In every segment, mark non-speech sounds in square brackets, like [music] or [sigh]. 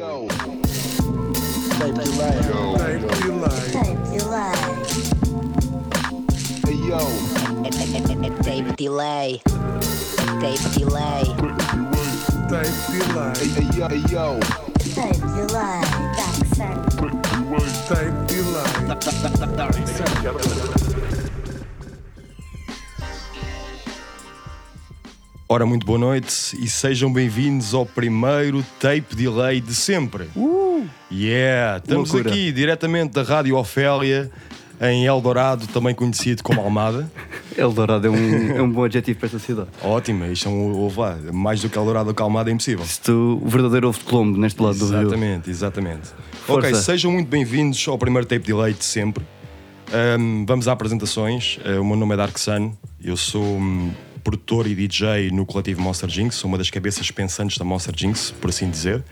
yo. Tape delay. Tape delay. Tape delay. Hey yo. Tape delay. Tape delay. Tape delay. Hey, hey yo. Hey yo. Tape delay. Jackson. Tape delay. Ora, muito boa noite e sejam bem-vindos ao primeiro tape delay de sempre. Uh! Yeah! Estamos Loucura. aqui diretamente da Rádio Ofélia, em Eldorado, também conhecido como Almada. [laughs] Eldorado é um, é um bom adjetivo para esta cidade. Ótimo, isto é um ovo lá. Mais do que Eldorado ou que Almada é impossível. Isto, o verdadeiro ovo de Colombo neste lado do rio. Exatamente, exatamente. Ok, sejam muito bem-vindos ao primeiro tape delay de sempre. Ahm, vamos a apresentações. Ah, o meu nome é Dark Sun, eu sou hum, produtor e DJ no coletivo Monster Jinx, sou uma das cabeças pensantes da Monster Jinx, por assim dizer.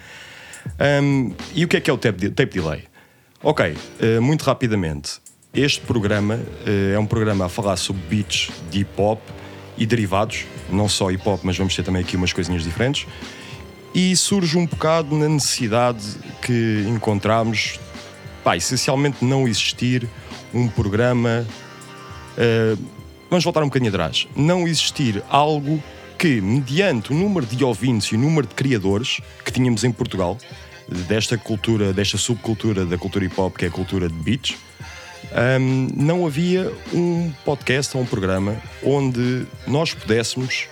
Ahm, e o que é que é o tape, tape delay? Ok, ah, muito rapidamente. Este programa ah, é um programa a falar sobre beats de hip hop e derivados, não só hip hop, mas vamos ter também aqui umas coisinhas diferentes e surge um bocado na necessidade que encontramos, pá, essencialmente não existir um programa. eh, vamos voltar um bocadinho atrás. Não existir algo que, mediante o número de ouvintes e o número de criadores que tínhamos em Portugal, desta cultura, desta subcultura da cultura hip hop, que é a cultura de beats, Ahm, não havia um podcast ou um programa onde nós pudéssemos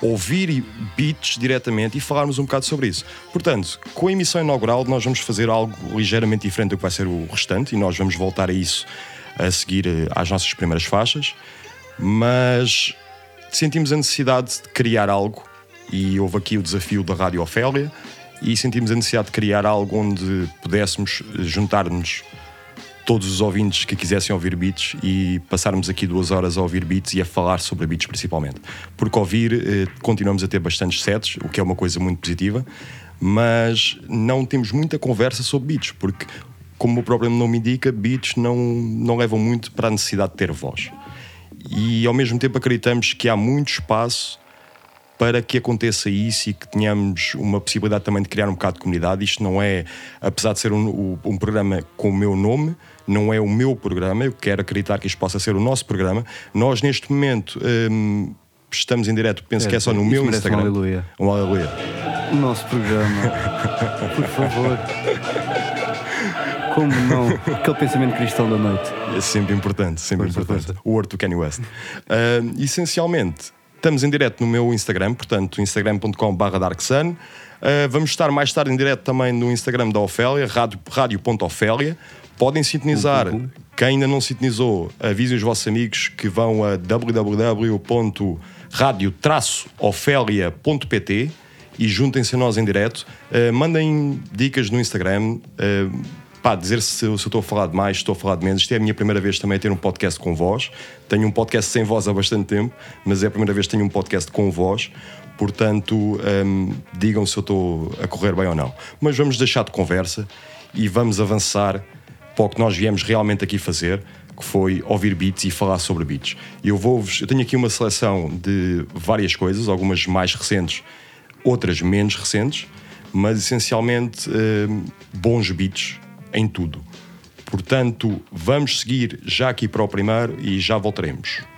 ouvir beats diretamente e falarmos um bocado sobre isso. Portanto, com a emissão inaugural, nós vamos fazer algo ligeiramente diferente do que vai ser o restante e nós vamos voltar a isso a seguir eh, às nossas primeiras faixas, mas sentimos a necessidade de criar algo e houve aqui o desafio da Rádio Ofélia e sentimos a necessidade de criar algo onde pudéssemos eh, juntar-nos todos os ouvintes que quisessem ouvir beats e passarmos aqui duas horas a ouvir beats e a falar sobre beats principalmente. Porque ouvir, eh, continuamos a ter bastantes sets, o que é uma coisa muito positiva, mas não temos muita conversa sobre beats, porque, como o próprio nome indica, beats não, não levam muito para a necessidade de ter voz. E ao mesmo tempo acreditamos que há muito espaço para que aconteça isso e que tenhamos uma possibilidade também de criar um bocado de comunidade. Isto não é, apesar de ser um, um programa com o meu nome, não é o meu programa. Eu quero acreditar que isto possa ser o nosso programa. Nós, neste momento, hum, estamos em direto, penso que é só no meu merece um Instagram. aleluia. Um aleluia. O nosso programa. [laughs] Por favor. Como não? Aquele pensamento cristão da noite. É sempre importante, sempre Força, importante. força. O Horto do Kanye West. Ah, essencialmente, estamos em direto no meu Instagram, portanto, instagram.com.br darksun. Ah, vamos estar mais tarde em direto também no Instagram da Ofélia, rádio- rádio.ofélia. Podem sintonizar. Quem ainda não sintonizou, avisem os vossos amigos que vão a www.radio-ofélia.pt e juntem-se a nós em direto. Uh, mandem dicas no Instagram. uh, pá, dizer se, se eu estou a falar de mais, se estou a falar de menos. Isto é a minha primeira vez também a ter um podcast com voz. Tenho um podcast sem voz há bastante tempo, mas é a primeira vez que tenho um podcast com voz. Portanto, um, digam se eu estou a correr bem ou não. Mas vamos deixar de conversa e vamos avançar para o que nós viemos realmente aqui fazer, que foi ouvir beats e falar sobre beats. Eu vou eu tenho aqui uma seleção de várias coisas, algumas mais recentes, outras menos recentes, mas essencialmente eh, bons beats em tudo. Portanto, vamos seguir já aqui para o primeiro e já voltaremos.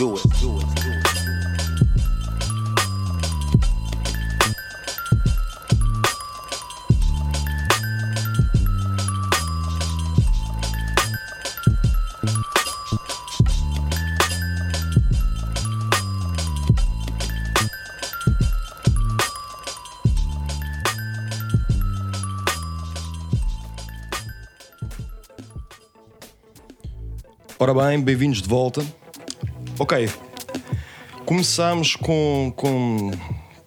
do it. Do it. Ora bem, bem-vindos de volta. Ok, começamos com, com,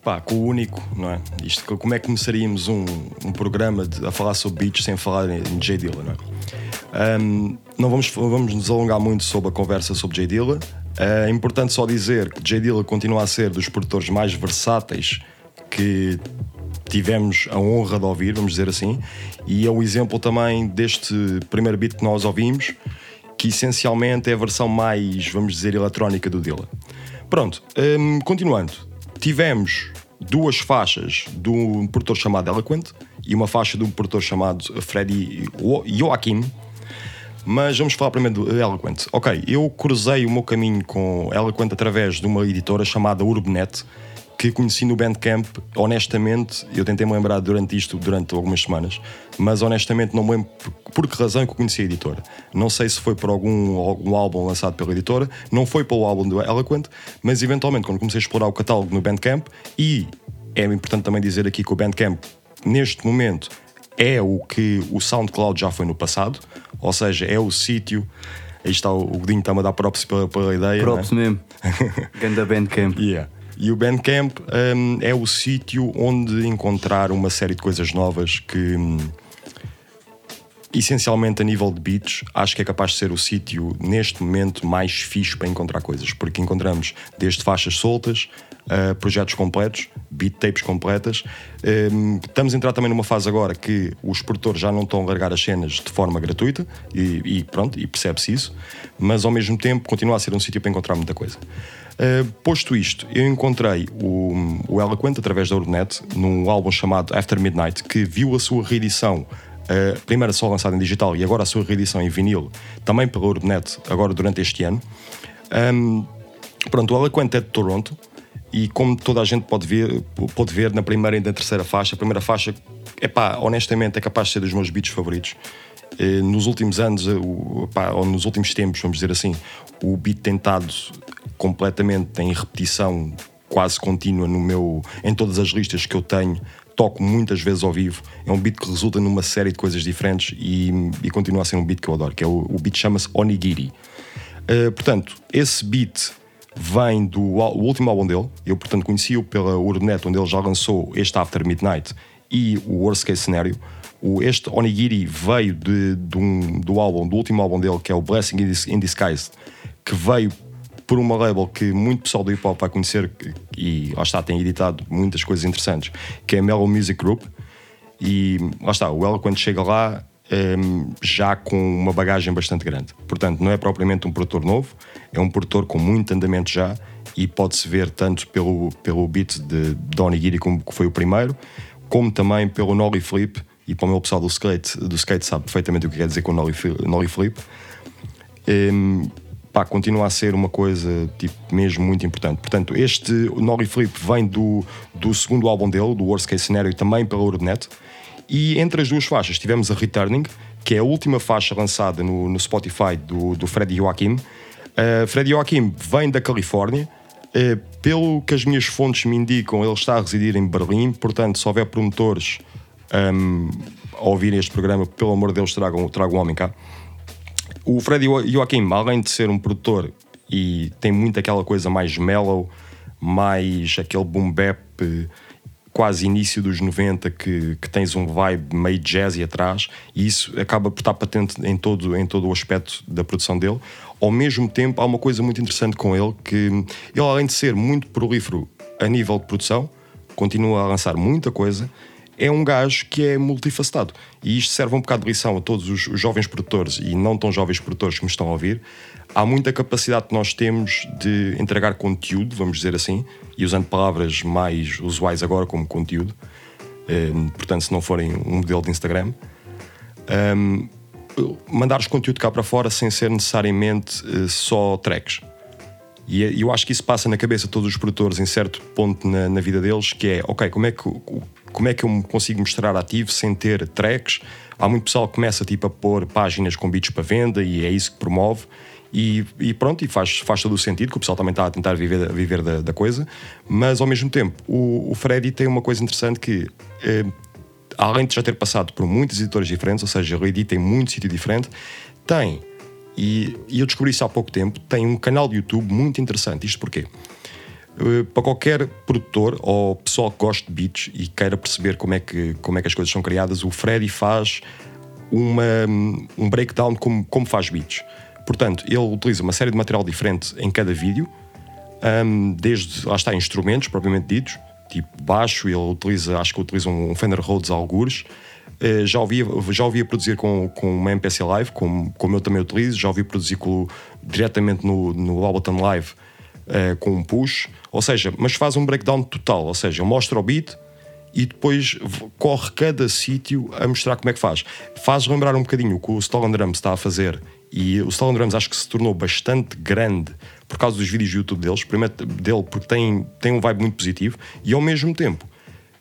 pá, com o único, não é? Isto, como é que começaríamos um, um programa de- a falar sobre beats sem falar em, em J. Dilla, não é? Um, não vamos, vamos nos alongar muito sobre a conversa sobre J. Dilla. É importante só dizer que J. Dilla continua a ser dos produtores mais versáteis que tivemos a honra de ouvir, vamos dizer assim, e é um exemplo também deste primeiro beat que nós ouvimos, que essencialmente é a versão mais, vamos dizer, eletrónica do Dilla. Pronto, hum, continuando, tivemos duas faixas de um produtor chamado Eloquent e uma faixa de um produtor chamado Freddy Jo- Joaquim. Mas vamos falar primeiro do Eloquent. Ok, eu cruzei o meu caminho com Eloquent através de uma editora chamada Urbanet, que conheci no Bandcamp. Honestamente, eu tentei me lembrar durante isto, durante algumas semanas, mas honestamente não me lembro por, que razão que eu conheci a editora. Não sei se foi por algum, algum álbum lançado pela editora, não foi pelo álbum do Eloquent, mas eventualmente quando comecei a explorar o catálogo no Bandcamp, e é importante também dizer aqui que o Bandcamp, neste momento, é o que o SoundCloud já foi no passado, ou seja, é o sítio. Aí está o Godinho está-me a dar props pela, pela ideia. não é? Props mesmo. [laughs] Ganda Bandcamp. Yeah. E o Bandcamp hum, é o sítio onde encontrar uma série de coisas novas que, hum, essencialmente a nível de beats, acho que é capaz de ser o sítio neste momento mais fixe para encontrar coisas, porque encontramos desde faixas soltas, projetos completos, beat tapes completas. Hum, estamos a entrar também numa fase agora que os produtores já não estão a largar as cenas de forma gratuita e, e pronto, e percebe-se isso, mas ao mesmo tempo continua a ser um sítio para encontrar muita coisa. Uh, posto isto, eu encontrei o, o Eloquent através da Urbanet num álbum chamado After Midnight que viu a sua reedição, uh, primeiro só lançada em digital e agora a sua reedição em vinil, também pela Urbanet, agora durante este ano. Um, pronto, o Eloquent é de Toronto e como toda a gente pode ver, pode ver na primeira e na terceira faixa, a primeira faixa, epá, honestamente é capaz de ser dos meus beats favoritos. Eh, Nos últimos anos, eh, ou nos últimos tempos, vamos dizer assim, o beat tem estado completamente em repetição quase contínua no meu, em todas as listas que eu tenho. Toco muitas vezes ao vivo. É um beat que resulta numa série de coisas diferentes e, e continua a ser um beat que eu adoro. Que é o, o beat chama-se Onigiri. Uh, portanto, esse beat vem do último álbum dele. Eu, portanto, conheci-o pela Urbanet, onde ele já lançou este After Midnight e o Worst Case Scenario. O, este Onigiri veio de, de um- do álbum, do último álbum dele, que é o Blessing in in Disguise, que veio por uma label que muito pessoal do hip hop vai conhecer e lá está, tem editado muitas coisas interessantes, que é a Mellow Music Group. E lá está, o Eloquent chega lá ehm, já com uma bagagem bastante grande. Portanto, não é propriamente um produtor novo, é um produtor com muito andamento já e pode-se ver tanto pelo, pelo beat de Donny Giri, como que foi o primeiro, como também pelo Nolly Flip. E para o meu pessoal do skate, do skate sabe perfeitamente o que quer dizer com Nolly, Fi- Nolly Flip. Ehm, pá, continua a ser uma coisa tipo, mesmo muito importante. Portanto, este Nolly Flip vem do, do segundo álbum dele, do Worst Case Scenario, também pela Urbanet. E entre as duas faixas tivemos a Returning, que é a última faixa lançada no, no Spotify do, do Freddy Joaquim. Uh, Freddy Joaquim vem da Califórnia. Uh, pelo que as minhas fontes me indicam, ele está a residir em Berlim. Portanto, se houver promotores um, a ouvirem este programa, pelo amor de Deus, tragam, tragam um homem cá. O Freddy Jo- Joaquim, além de ser um produtor e tem muito aquela coisa mais mellow, mais aquele boom bap, quase início dos 90, que, que tens um vibe meio jazzy atrás, e isso acaba por estar patente em todo, em todo o aspecto da produção dele. Ao mesmo tempo, há uma coisa muito interessante com ele, que ele, além de ser muito prolífero a nível de produção, continua a lançar muita coisa, é um gajo que é multifacetado. E isto serve um bocado de lição a todos os, jovens produtores e não tão jovens produtores que me estão a ouvir. Há muita capacidade que nós temos de entregar conteúdo, vamos dizer assim, e usando palavras mais usuais agora como conteúdo. Eh, portanto, se não forem um modelo de Instagram, um, mandares conteúdo cá para fora sem ser necessariamente eh, só tracks. E é- eu acho que isso passa na cabeça de todos os produtores em certo ponto na, na vida deles, que é, ok, como é que, como é que eu me consigo mostrar ativo sem ter tracks? Há muito pessoal que começa tipo, a pôr páginas com beats para venda e é isso que promove. E, e pronto, e faz, faz todo o sentido, que o pessoal também está a tentar viver, viver da, da coisa, mas ao mesmo tempo, o, o Freddy tem uma coisa interessante que eh, além de já ter passado por muitos editores diferentes, ou seja, ele edita em muito sítio diferente, tem e, e eu descobri isso há pouco tempo, tem um canal de YouTube muito interessante. Isto porquê? Uh, para qualquer produtor ou pessoal que goste de beats e queira perceber como é que, como é que as coisas são criadas, o Freddy faz uma, um breakdown como, como faz beats. Portanto, ele utiliza uma série de material diferente em cada vídeo, um, desde, lá está, instrumentos propriamente ditos, tipo baixo, ele utiliza, acho que utiliza um Fender Rhodes algures, Uh, já ouvi, já ouvi a produzir com, com uma MPC Live, como, como eu também utilizo, já ouvi produzir com, diretamente no, no Ableton Live uh, com um push, ou seja, mas faz um breakdown total, ou seja, mostra o beat e depois corre cada sítio a mostrar como é que faz. Faz lembrar um bocadinho o que o Stolen Drums está a fazer e o Stolen Drums acho que se tornou bastante grande por causa dos vídeos do YouTube deles, primeiro dele porque tem, tem um vibe muito positivo e ao mesmo tempo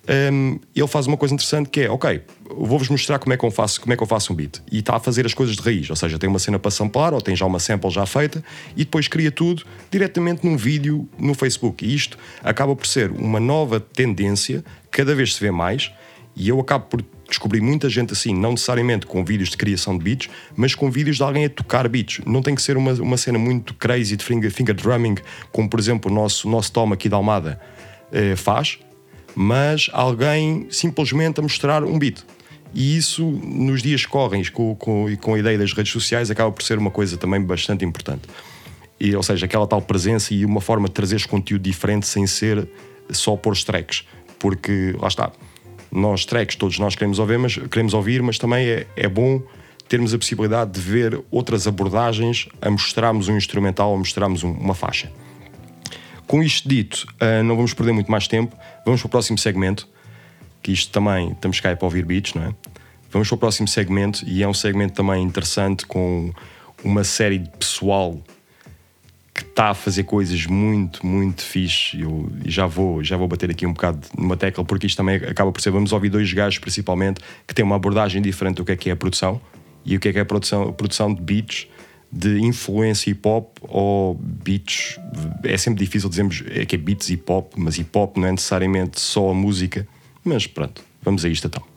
um, ele faz uma coisa interessante que é, ok, vou-vos mostrar como é, que eu faço, como é que eu faço um beat. E está a fazer as coisas de raiz, ou seja, tem uma cena para samplar, ou tem já uma sample já feita, e depois cria tudo diretamente num vídeo no Facebook. E isto acaba por ser uma nova tendência, cada vez se vê mais, e eu acabo por descobrir muita gente assim, não necessariamente com vídeos de criação de beats, mas com vídeos de alguém a tocar beats. Não tem que ser uma, uma cena muito crazy de finger, finger drumming, como por exemplo o nosso, nosso Tom aqui da Almada eh, faz, mas alguém simplesmente a mostrar um beat. E isso, nos dias que correm com, com, e com a ideia das redes sociais, acaba por ser uma coisa também bastante importante. E, ou seja, aquela tal presença e uma forma de trazeres conteúdo diferente sem ser só pôr tracks. Porque, lá está, nós tracks, todos nós queremos ouvir, mas, queremos ouvir, mas também é, é bom termos a possibilidade de ver outras abordagens a mostrarmos um instrumental, a mostrarmos um- uma faixa. Com isto dito, ah, não vamos perder muito mais tempo. Vamos para o próximo segmento, que isto também estamos cá para ouvir beats, não é? Vamos para o próximo segmento e é um segmento também interessante com uma série de pessoal que está a fazer coisas muito, muito fixe. Eu já vou, já vou bater aqui um bocado numa tecla, porque isto também acaba por ser. Vamos ouvir dois gajos, principalmente, que têm uma abordagem diferente do que é que é a produção e o que é que é a produção, a produção de beats de influência hip hop ou beats. É sempre difícil dizermos é que é beats hip hop, mas hip hop não é necessariamente só a música. Mas pronto, vamos a isto então.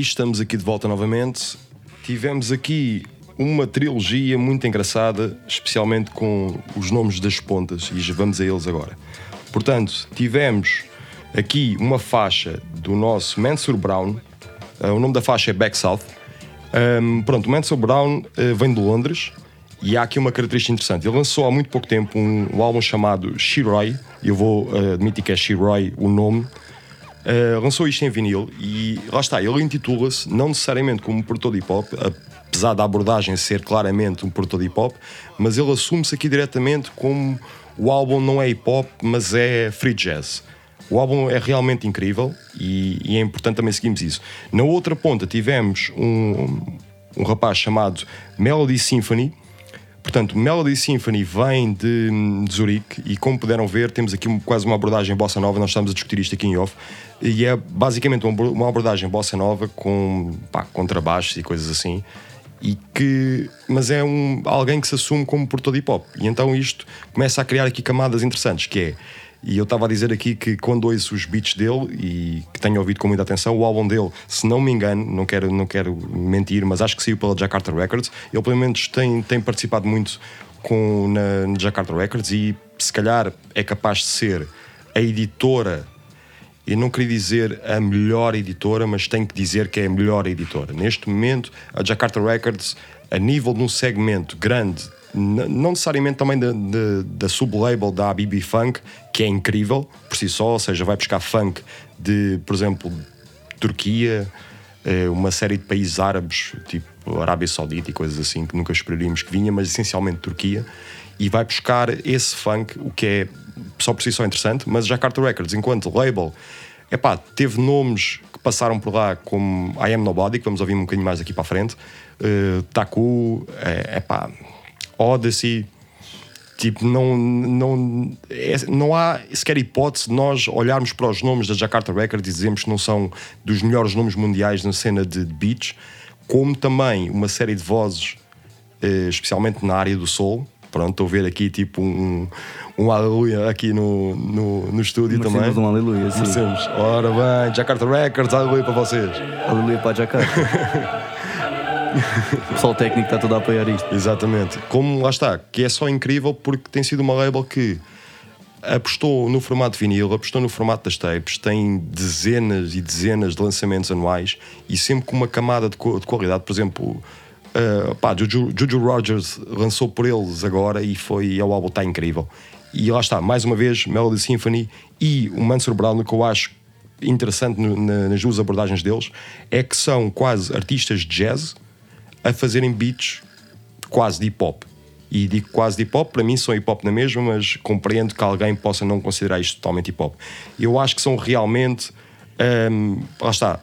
Estamos aqui de volta novamente. Tivemos aqui uma trilogia muito engraçada, especialmente com os nomes das pontas, e já vamos a eles agora. Portanto, tivemos aqui uma faixa do nosso Mansur Brown, Uh, o nome da faixa é Back South. Um, pronto, o Mansell Brown uh, vem de Londres e há aqui uma característica interessante. Ele lançou há muito pouco tempo um, um álbum chamado Shiroi, eu vou uh, admitir que é Shiroi o nome. lançou isto em vinil e lá está, ele intitula-se não necessariamente como produtor de hip hop, apesar da abordagem ser claramente um produtor de hip hop, mas ele assume-se aqui diretamente como o álbum não é hip hop, mas é free jazz. O álbum é realmente incrível e, e, é importante também seguirmos isso. Na outra ponta tivemos um, um rapaz chamado Melody Symphony. Portanto, Melody Symphony vem de, de Zurique e, como puderam ver, temos aqui quase uma abordagem bossa nova. Nós estamos a discutir isto aqui em off. E é basicamente uma abordagem bossa nova com contrabaixos e coisas assim. E que, mas é um, alguém que se assume como portador de hip hop. E então isto começa a criar aqui camadas interessantes, que é e eu estava a dizer aqui que quando ouço os beats dele e que tenho ouvido com muita atenção, o álbum dele, se não me engano, não quero, não quero mentir, mas acho que saiu pela Jakarta Records. Ele pelo menos tem, tem participado muito com, na, na Jakarta Records e se calhar é capaz de ser a editora. Eu não queria dizer a melhor editora, mas tenho que dizer que é a melhor editora. Neste momento, a Jakarta Records, a nível de um segmento grande não necessariamente também da, da, sublabel da ABB Funk, que é incrível por si só, ou seja, vai buscar funk de, por exemplo, Turquia, eh, uma série de países árabes, tipo Arábia Saudita e coisas assim, que nunca esperaríamos que vinha, mas essencialmente Turquia, e vai buscar esse funk, o que é só por si só interessante, mas Jakarta Records, enquanto label, epá, teve nomes que passaram por lá como I Am Nobody, que vamos ouvir um bocadinho mais aqui para a frente, uh, Taku, é, epá, Odyssey. Tipo, não, não, é, não há sequer hipótese de nós olharmos para os nomes da Jakarta Records e dizermos que não são dos melhores nomes mundiais na cena de beats, como também uma série de vozes, eh, especialmente na área do soul. Pronto, estou a ver aqui tipo um, um aleluia aqui no, no, no estúdio Merecemos também. um aleluia, sim. Merecemos. Ora bem, Jakarta Records, aleluia para vocês. Aleluia para a Jakarta. [laughs] [laughs] o pessoal técnico está todo a apoiar isto. Exatamente. Como lá está, que é só incrível porque tem sido uma label que apostou no formato vinil, apostou no formato das tapes, tem dezenas e dezenas de lançamentos anuais e sempre com uma camada de, de qualidade. Por exemplo, uh, pá, Juju, Juju Rogers lançou por eles agora e foi o álbum está incrível. E lá está, mais uma vez, Melody Symphony e o Mansur Brown, que eu acho interessante no, na, nas duas abordagens deles, é que são quase artistas de jazz a fazerem beats quase de hip hop. E digo quase de hip hop, para mim são hip hop na mesma, mas compreendo que alguém possa não considerar isto totalmente hip hop. Eu acho que são realmente. Um, lá está.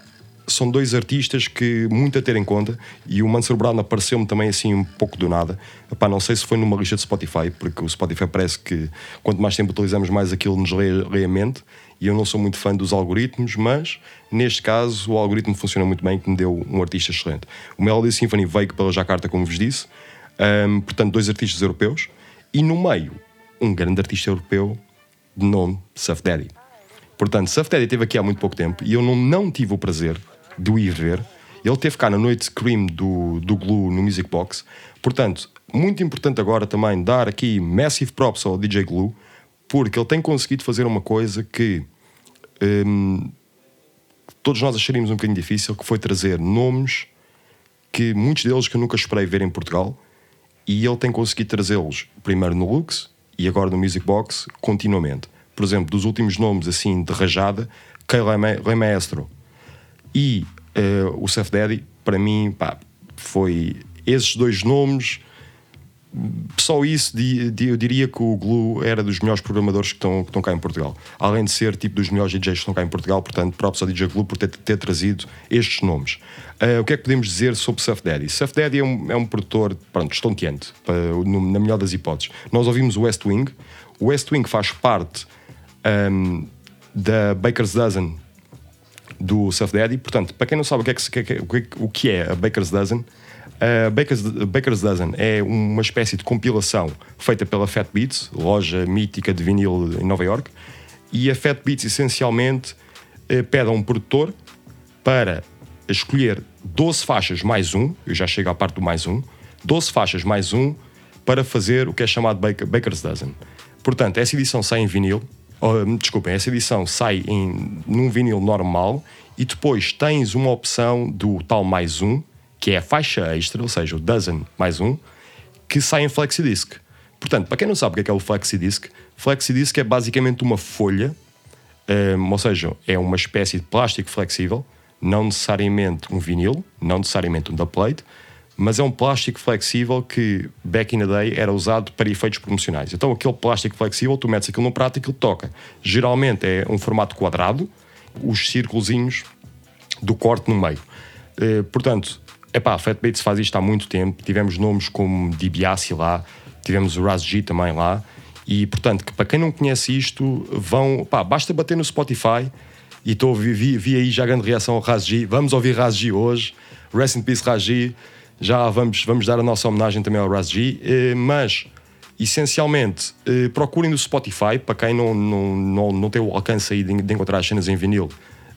São dois artistas que muito a ter em conta e o Mansur Brown apareceu-me também assim um pouco do nada. Epá, não sei se foi numa lista de Spotify, porque o Spotify parece que quanto mais tempo utilizamos, mais aquilo nos lê, lê a mente e eu não sou muito fã dos algoritmos, mas neste caso o algoritmo funciona muito bem, que me deu um artista excelente. O Melody Symphony veio pela Jakarta, como vos disse, um, portanto, dois artistas europeus, e no meio, um grande artista europeu de nome Suff Daddy. Portanto, Suff Daddy esteve aqui há muito pouco tempo e eu não, não tive o prazer de o ir ver. Ele teve cá na noite Scream do, do Glue no Music Box. Portanto, muito importante agora também dar aqui massive props ao DJ Glue porque ele tem conseguido fazer uma coisa que hum, todos nós acharíamos um bocadinho difícil, que foi trazer nomes que muitos deles que eu nunca esperei ver em Portugal e ele tem conseguido trazê-los primeiro no Lux e agora no Music Box continuamente. Por exemplo, dos últimos nomes assim de rajada, Kay Rey Maestro e uh, o Seth Daddy, para mim, pá, foi esses dois nomes só isso eu diria que o Glue era dos melhores programadores que estão, que estão cá em Portugal. Além de ser tipo dos melhores DJs que estão cá em Portugal, portanto, próprio ao DJ Glue por ter, ter trazido estes nomes. Uh, o que é que podemos dizer sobre Surf Daddy? Surf Daddy é um, é um produtor, pronto, estonteante, na melhor das hipóteses. Nós ouvimos o West Wing. O West Wing faz parte um, da Baker's Dozen do Surf Daddy. Portanto, para quem não sabe o que é, que, o que é a Baker's Dozen, a Baker's, Baker's Dozen é uma espécie de compilação feita pela Fat Beats, loja mítica de vinil em Nova York, e a Fat Beats essencialmente eh, pede a um produtor para escolher 12 faixas mais um, eu já chego à parte do mais um, 12 faixas mais um para fazer o que é chamado Baker, Baker's Dozen. Portanto, essa edição sai em vinil, oh, desculpem, essa edição sai em, num vinil normal e depois tens uma opção do tal mais um, que é a faixa extra, ou seja, o Dozen mais um, que sai em flexidisc. Portanto, para quem não sabe o que é, que é o flexidisc, flexidisc é basicamente uma folha, um, ou seja, é uma espécie de plástico flexível, não necessariamente um vinil, não necessariamente um da plate, mas é um plástico flexível que, back in the day, era usado para efeitos promocionais. Então, aquele plástico flexível, tu metes aquilo no prato e aquilo toca. Geralmente é um formato quadrado, os círculozinhos do corte no meio. Eh, portanto, epá, a Fat faz isto há muito tempo. Tivemos nomes como DiBiase lá, tivemos o Raz G também lá. E, portanto, que para quem não conhece isto, vão, pá, basta bater no Spotify e estou vi, vi, vi aí já grande reação ao Raz G. Vamos ouvir Raz G hoje. Rest in peace, Raz G. Já vamos, vamos dar a nossa homenagem também ao Raz G. Eh, mas, essencialmente, eh, procurem no Spotify, para quem não, não, não, não tem o alcance aí de, de encontrar as cenas em vinil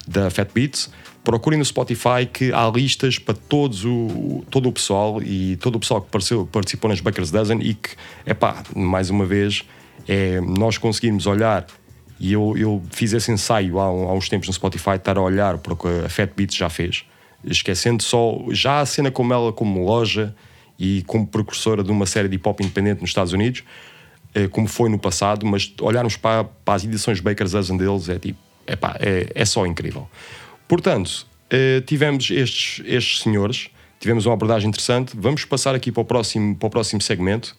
da Fat Beats, procurem no Spotify que há listas para todos o, todo o pessoal e todo o pessoal que participou, participou nas Baker's Dozen e que, é pá, mais uma vez, é nós conseguirmos olhar e eu, eu fiz esse ensaio há, há uns tempos no Spotify, estar a olhar para o que a Fat Beats já fez, esquecendo só já a cena como ela, como loja e como precursora de uma série de hip hop independente nos Estados Unidos, eh, como foi no passado, mas olharmos para, para as edições Baker's Dozen deles é tipo, epá, é, é só incrível. Portanto, eh, tivemos estes, estes senhores, tivemos uma abordagem interessante. Vamos passar aqui para o próximo, para o próximo segmento.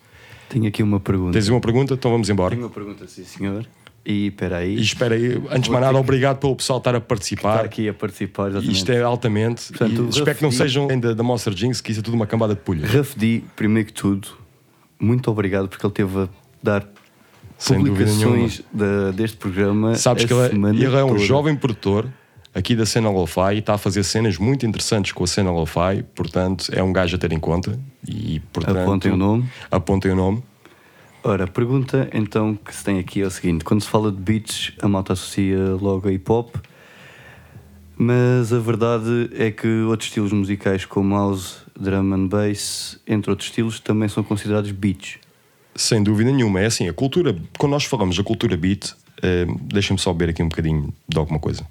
Tenho aqui uma pergunta. Tens uma pergunta? Então vamos embora. Tenho uma pergunta, sim, senhor. E espera aí. E espera aí, antes de mais nada, obrigado pelo pessoal estar a participar. Estar aqui a participar, exatamente. Isto é altamente. Portanto, e espero que não sejam ainda da Monster Jinx, que isso é tudo uma cambada de pulha. Rafdi, primeiro que tudo, muito obrigado porque ele teve a dar Sem publicações da- deste programa. Sabes que ele, é- ele é um toda. jovem produtor aqui da cena Lo-Fi e está a fazer cenas muito interessantes com a cena Lo-Fi, portanto é um gajo a ter em conta. E, portanto, Apontem o nome. Apontem o nome. Ora, a pergunta então que se tem aqui é o seguinte: quando se fala de beats, a malta associa logo a hip hop, mas a verdade é que outros estilos musicais como house, drum and bass, entre outros estilos, também são considerados beats. Sem dúvida nenhuma. É assim, a cultura, quando nós falamos da cultura beat, eh, deixa-me só beber aqui um bocadinho de alguma coisa.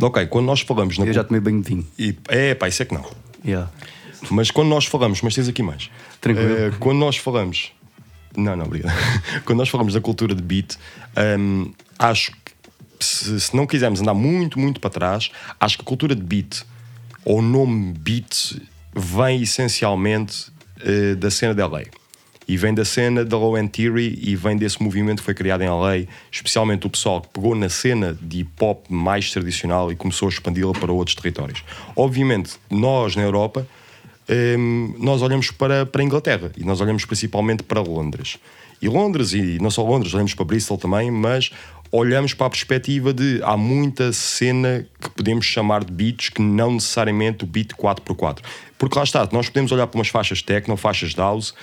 Ok, quando nós falamos na Eu já tomei banho de vinho. e, É, pá, isso é que não. Yeah. Mas quando nós falamos, mas tens aqui mais. Tranquilo. Eh, quando nós falamos. Não, não, obrigado. [laughs] quando nós falamos da cultura de beat, hum, acho que se, se não quisermos andar muito, muito para trás, acho que a cultura de beat, ou o nome beat, vem essencialmente eh, da cena da LA. E vem da cena da Low End Theory e vem desse movimento que foi criado em LA, especialmente o pessoal que pegou na cena de hip hop mais tradicional e começou a expandi-la para outros territórios. Obviamente, nós na Europa hum, nós olhamos para, para a Inglaterra e nós olhamos principalmente para Londres. E Londres, e não só Londres, olhamos para Bristol também, mas olhamos para a perspectiva de há muita cena que podemos chamar de beats que não necessariamente o beat 4x4. Porque lá está, nós podemos olhar para umas faixas techno, faixas house,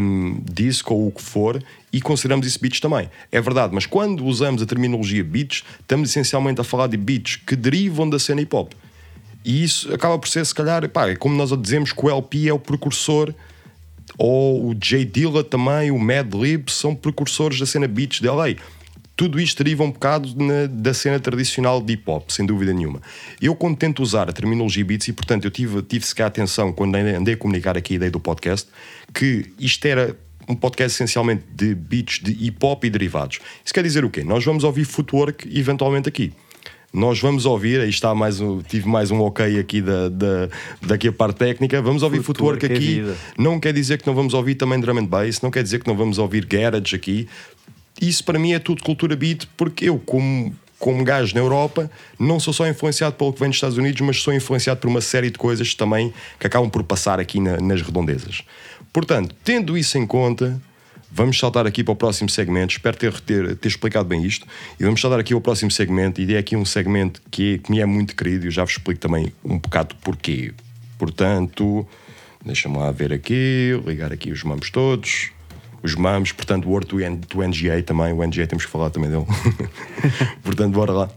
hum, disco ou o que for e consideramos isso beats também. É verdade, mas quando usamos a terminologia beats, estamos essencialmente a falar de beats que derivam da cena hip hop. E isso acaba por ser, se calhar, pá, é como nós dizemos que o LP é o precursor, ou o J Dilla também, o Mad Lib, são precursores da cena beats de LA. Tudo isto deriva um bocado na- da cena tradicional de hip hop, sem dúvida nenhuma. Eu, quando tento usar a terminologia beats, e portanto eu tive, tive sequer atenção quando andei a comunicar aqui a ideia do podcast, que isto era um podcast essencialmente de beats de hip hop e derivados. Isso quer dizer o quê? Nós vamos ouvir footwork eventualmente aqui. Nós vamos ouvir, aí está mais um, tive mais um ok aqui da, da, daqui a parte técnica, vamos ouvir Footwork footwork, é aqui. vida. Não quer dizer que não vamos ouvir também drum and bass, não quer dizer que não vamos ouvir garage aqui. Isso para mim é tudo cultura beat, porque eu, como, como gajo na Europa, não sou só influenciado pelo que vem dos Estados Unidos, mas sou influenciado por uma série de coisas também que acabam por passar aqui na- nas redondezas. Portanto, tendo isso em conta, vamos saltar aqui para o próximo segmento. Espero ter, ter, ter explicado bem isto. E vamos saltar aqui ao próximo segmento. E é aqui um segmento que, que me é muito querido e eu já vos explico também um bocado porquê. Portanto, deixa-me lá ver aqui, ligar aqui os mamos todos. Os mamos, portanto, o Word do NGA também. O NGA temos que falar também dele. [laughs] portanto, bora lá.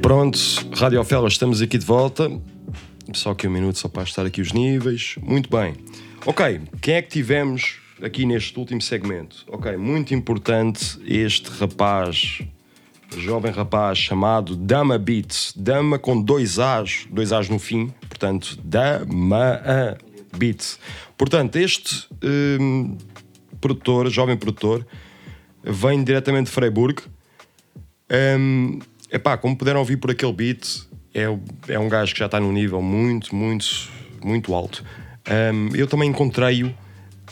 Pronto, Rádio Ofela, estamos aqui de volta. Só aqui um minuto só para estar aqui os níveis. Muito bem. Ok, quem é que tivemos aqui neste último segmento? Ok, muito importante este rapaz, jovem rapaz chamado Dama Beats. Dama com dois A's, dois A's no fim, portanto, Dama Beats. Portanto, este hum, produtor, jovem produtor, vem diretamente de Freiburg. Um, epá, como puderam ouvir por aquele beat, é, é um gajo que já está num nível muito, muito, muito alto. Um, eu também encontrei-o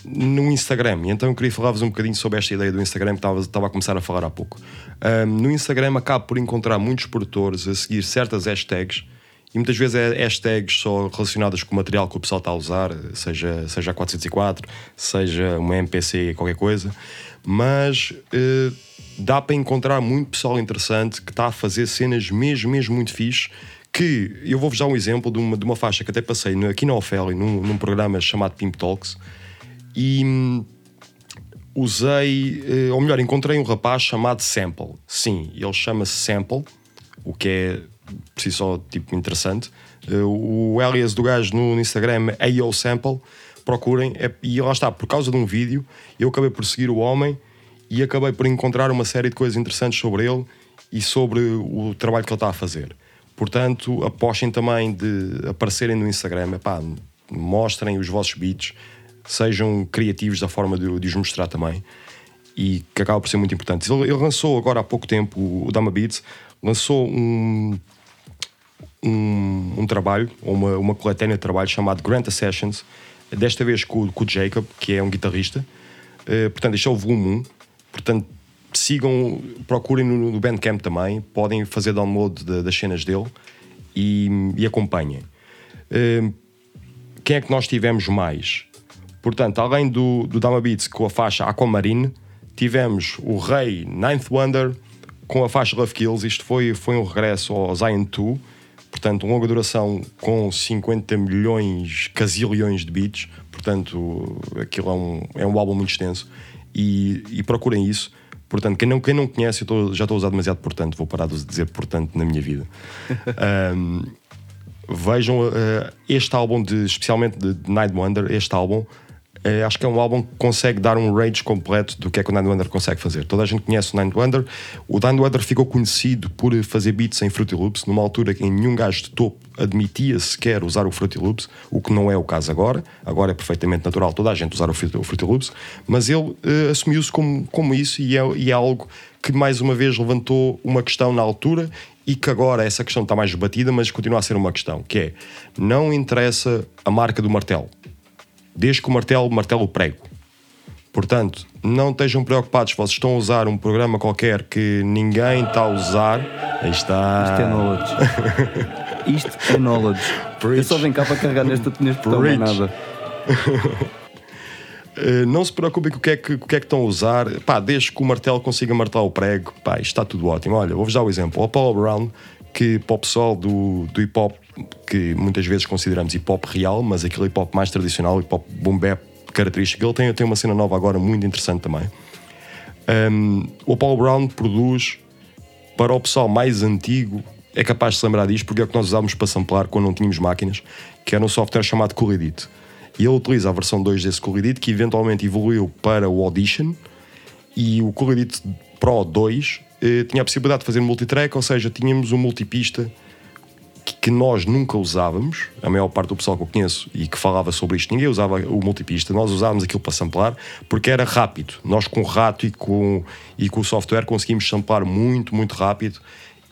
no Instagram, então eu queria falar-vos um bocadinho sobre esta ideia do Instagram que estava, estava a começar a falar há pouco. Um, no Instagram acabo por encontrar muitos produtores a seguir certas hashtags e muitas vezes é hashtags só relacionadas com o material que o pessoal está a usar, seja, seja a 404, seja uma MPC, qualquer coisa, mas eh, dá para encontrar muito pessoal interessante que está a fazer cenas mesmo, mesmo muito fixe. Que eu vou-vos dar um exemplo de uma, de uma faixa que até passei aqui na Ofeli, num, num programa chamado Pimp Talks, e hum, usei, eh, ou melhor, encontrei um rapaz chamado Sample. Sim, ele chama-se Sample, o que é por si só tipo interessante. Eh, O alias do gajo no Instagram é AO Sample, procurem, é- e lá está, por causa de um vídeo, eu acabei por seguir o homem e acabei por encontrar uma série de coisas interessantes sobre ele e sobre o trabalho que ele está a fazer. Portanto, apostem também de aparecerem no Instagram, epá, mostrem os vossos beats, sejam criativos da forma de, de os mostrar também e que acaba por ser muito importante. Ele, ele lançou agora há pouco tempo, o Dama Beats, lançou um, um, um trabalho, uma, uma coletânea de trabalho chamado Granta Sessions, desta vez com, com o Jacob, que é um guitarrista. Eh, portanto, este é o volume 1. Portanto, sigam, procurem no, no Bandcamp também, podem fazer download da- das cenas dele e, e acompanhem. Eh, quem é que nós tivemos mais? Portanto, além do, do Dama Beats com a faixa Aquamarine, tivemos o Rei Ninth Wonder com a faixa Love Kills. Isto foi, foi um regresso ao Zion 2, portanto, longa duração com 50 milhões, casilhões de beats. Portanto, aquilo é um, é um álbum muito extenso. E, e procurem isso. Portanto, quem não, quem não conhece, eu tô- já estou a usar demasiado portanto, vou parar de dizer portanto na minha vida. [laughs] Ahm, vejam eh, este álbum, de, especialmente de Night Wonder, este álbum, eh, acho que é um álbum que consegue dar um range completo do que é que o Night Wonder consegue fazer. Toda a gente conhece o Night Wonder. O Night Wonder ficou conhecido por fazer beats em Fruity Loops, numa altura em que nenhum gajo de topo admitia sequer usar o Fruity Loops, o que não é o caso agora. Agora é perfeitamente natural toda a gente usar o Fruity Loops, mas ele eh, assumiu-se como, como isso e é, e é algo que mais uma vez levantou uma questão na altura e que agora essa questão está mais debatida, mas continua a ser uma questão, que é, não interessa a marca do martelo, desde que o martelo martelo o prego. Portanto, não estejam preocupados, vocês estão a usar um programa qualquer que ninguém está a usar. Aí está. Isto é knowledge. [laughs] Isto é knowledge. Eu só venho cá para carregar neste, neste botão, Preach. nada. Uh, [laughs] não se preocupem com o que, é que, o que é que estão a usar. Pá, desde que o martelo consiga martelar o prego, pá, isto está tudo ótimo. Olha, vou-vos dar o exemplo. O Paulo Brown, que para o pessoal do, do hip hop, que muitas vezes consideramos hip hop real, mas aquele hip hop mais tradicional, hip hop boom bap característico, ele tem, tem uma cena nova agora muito interessante também. Um, o Paulo Brown produz para o pessoal mais antigo é capaz de se lembrar disto porque é o que nós usávamos para samplar quando não tínhamos máquinas, que era um software chamado Cool Edit. E ele utiliza a versão 2 desse Cool Edit, que eventualmente evoluiu para o Audition, e o Cool Edit Pro 2 eh, tinha a possibilidade de fazer multitrack, ou seja, tínhamos um multipista que, nós nunca usávamos, a maior parte do pessoal que eu conheço e que falava sobre isto, ninguém usava o multipista, nós usávamos aquilo para samplar porque era rápido. Nós com o rato e com, e com o software conseguimos samplar muito, muito rápido.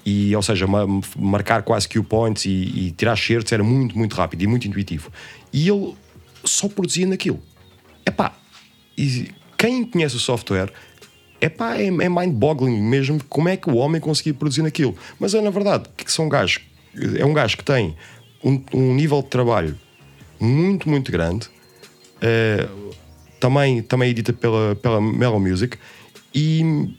E, ou seja, ma- marcar quase que o points e, e tirar certos era muito, muito rápido e muito intuitivo. E ele só produzia naquilo. Epá, e quem conhece o software, epá, é, é mind-boggling mesmo como é que o homem conseguia produzir naquilo. Mas é na verdade que são gajos, é um gajo que tem um, um nível de trabalho muito, muito grande, eh, também, também edita pela, pela Mellow Music e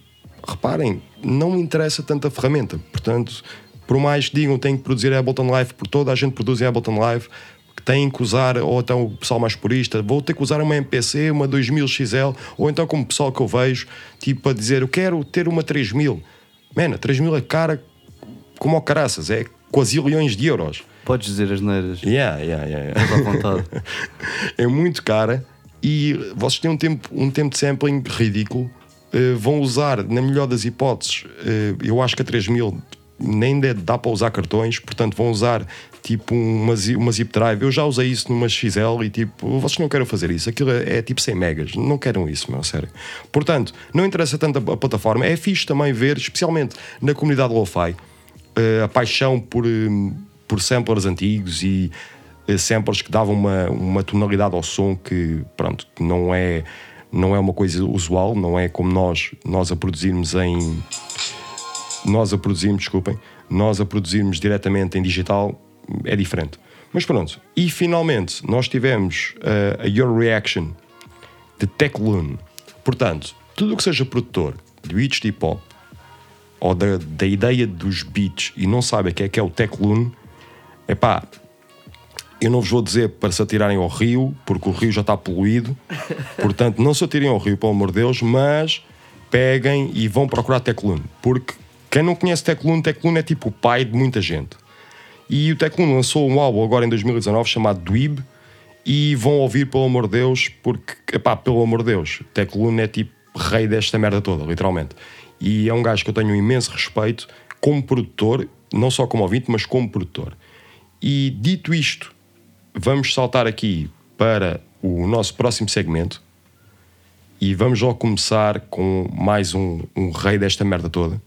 reparem, não me interessa tanto a ferramenta. Portanto, por mais que digam tem que produzir Ableton Live, por toda a gente produz Ableton Live, que têm que usar, ou então o pessoal mais purista, vou ter que usar uma MPC, uma 2000 XL, ou então como o pessoal que eu vejo, tipo a dizer, eu quero ter uma 3000. Mano, a 3000 é cara como ao caraças, é quasilhões de euros. Podes dizer as neiras. Yeah, yeah, yeah, yeah. À vontade. [laughs] é muito cara e vocês têm um tempo, um tempo de sampling ridículo. Eh, vão usar, na melhor das hipóteses, eh, eu acho que a 3000 nem dá- para usar cartões, portanto vão usar tipo uma, zi- uma zip drive. Eu já usei isso numa XL e tipo, vocês não querem fazer isso, aquilo é, é tipo 100 megas, não querem isso, meu, sério. Portanto, não interessa tanto a, a plataforma, é fixe também ver, especialmente na comunidade lo-fi, a paixão por, eh, por samplers antigos e eh, samplers que davam uma, uma tonalidade ao som que, pronto, que não é, não é uma coisa usual, não é como nós, nós a produzirmos em. Nós a produzirmos, desculpem, nós a produzirmos diretamente em digital é diferente. Mas pronto, e finalmente nós tivemos eh, a Your Reaction de Techloon. Portanto, tudo o que seja produtor de beats de hip hop ou da, da ideia dos beats e não sabe o que é que é o Techloon, é pá, eu não vos vou dizer para se atirarem ao rio, porque o rio já está poluído, [laughs] portanto, não se atirem ao rio, pelo amor de Deus, mas peguem e vão procurar Techloon, porque quem não conhece Techloon, Techloon é tipo o pai de muita gente. E o Techloon lançou um álbum agora em 2019 chamado Dweeb e vão ouvir, pelo amor de Deus, porque, epá, pelo amor de Deus, Techloon é tipo rei desta merda toda, literalmente. E é um gajo que eu tenho um imenso respeito como produtor, não só como ouvinte, mas como produtor. E dito isto, vamos saltar aqui para o nosso próximo segmento e vamos logo começar com mais um, um rei desta merda toda.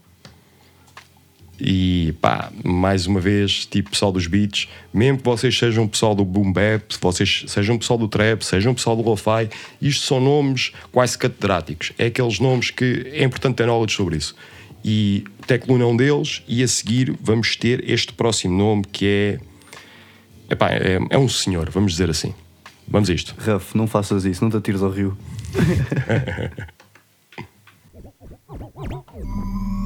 E pá, mais uma vez, tipo pessoal dos beats, mesmo que vocês sejam pessoal do boom bap, vocês sejam pessoal do trap, sejam pessoal do lo-fi, isto são nomes quase catedráticos. É aqueles nomes que é importante ter knowledge sobre isso. E o Teclun é um deles, e a seguir vamos ter este próximo nome que é. Epá, é, é um senhor, vamos dizer assim. Vamos a isto. Raf, não faças isso, não te atires ao rio. [laughs]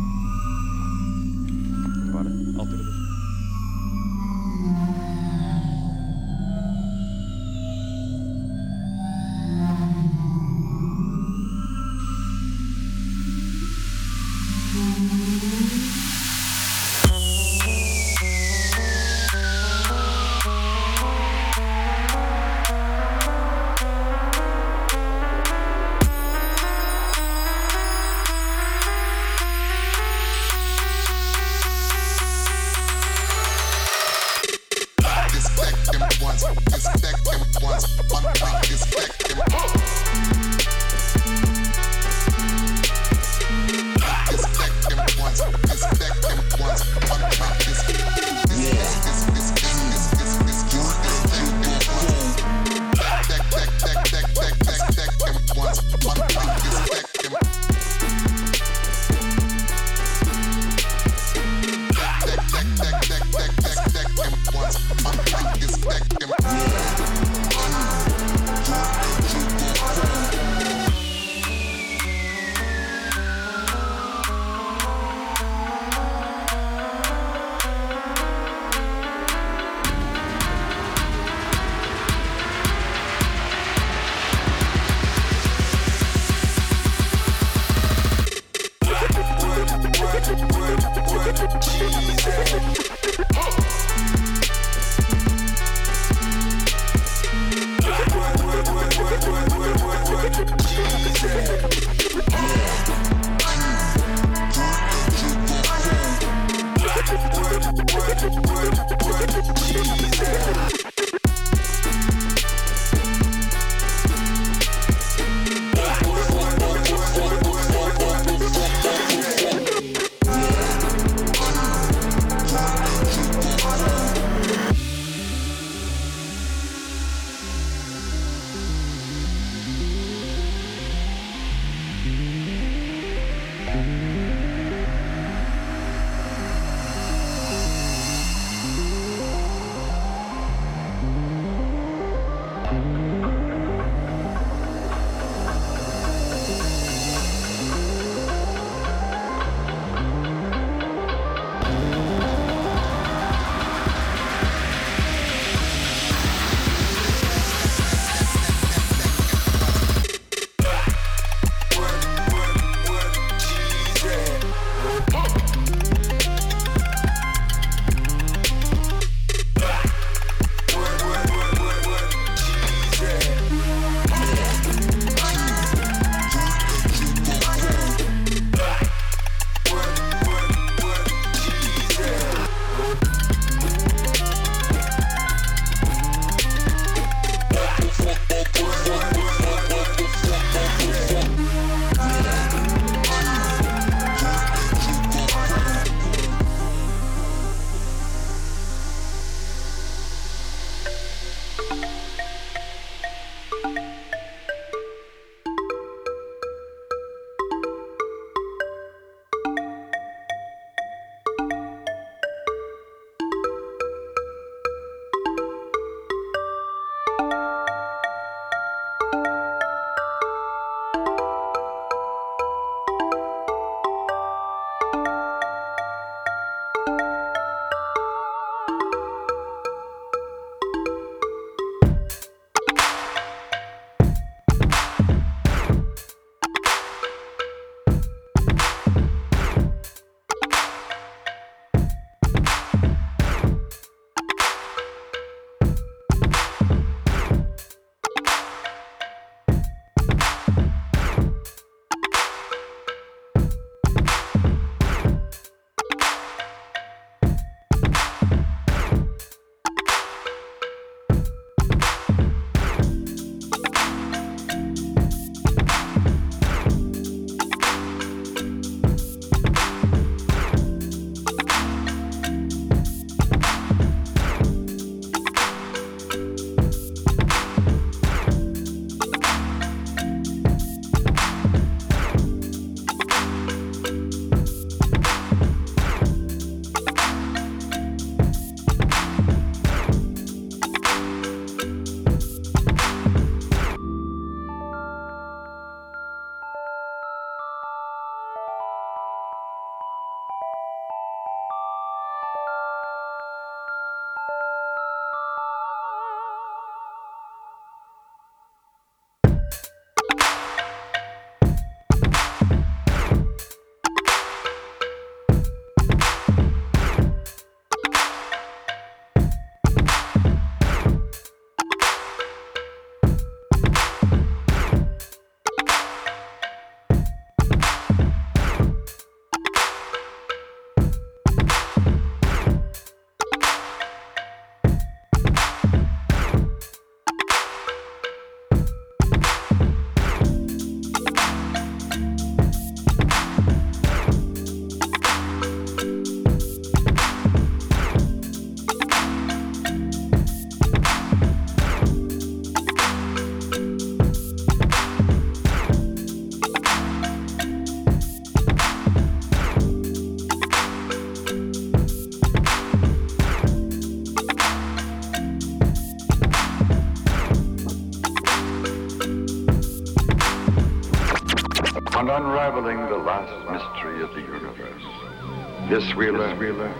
Learn.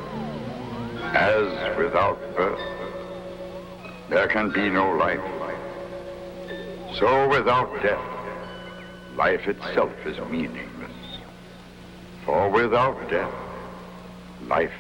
As without birth, there can be no life. So without death, life itself is meaningless. For without death, life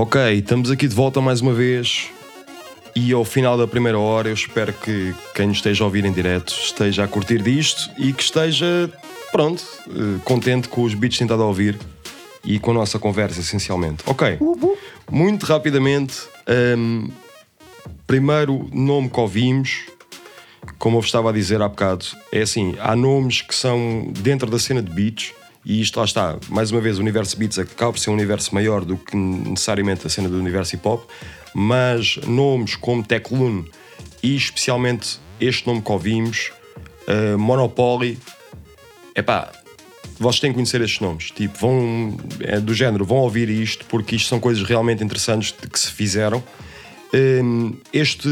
Ok, estamos aqui de volta mais uma vez. E ao final da primeira hora, eu espero que quem nos esteja a ouvir em direto esteja a curtir disto e que esteja, pronto, eh, contente com os beats estado a ouvir e com a nossa conversa, essencialmente. Ok, muito rapidamente, hum, primeiro nome que ouvimos, como eu vos estava a dizer há bocado, é assim: há nomes que são dentro da cena de beats, e isto lá está, mais uma vez, o universo beats acaba por ser um universo maior do que necessariamente a cena do universo hip hop, mas nomes como Teclun e especialmente este nome que ouvimos, uh, Monopoly, epá, vocês têm que conhecer estes nomes. Tipo, vão, é do género, vão ouvir isto porque isto são coisas realmente interessantes que se fizeram. Um, este,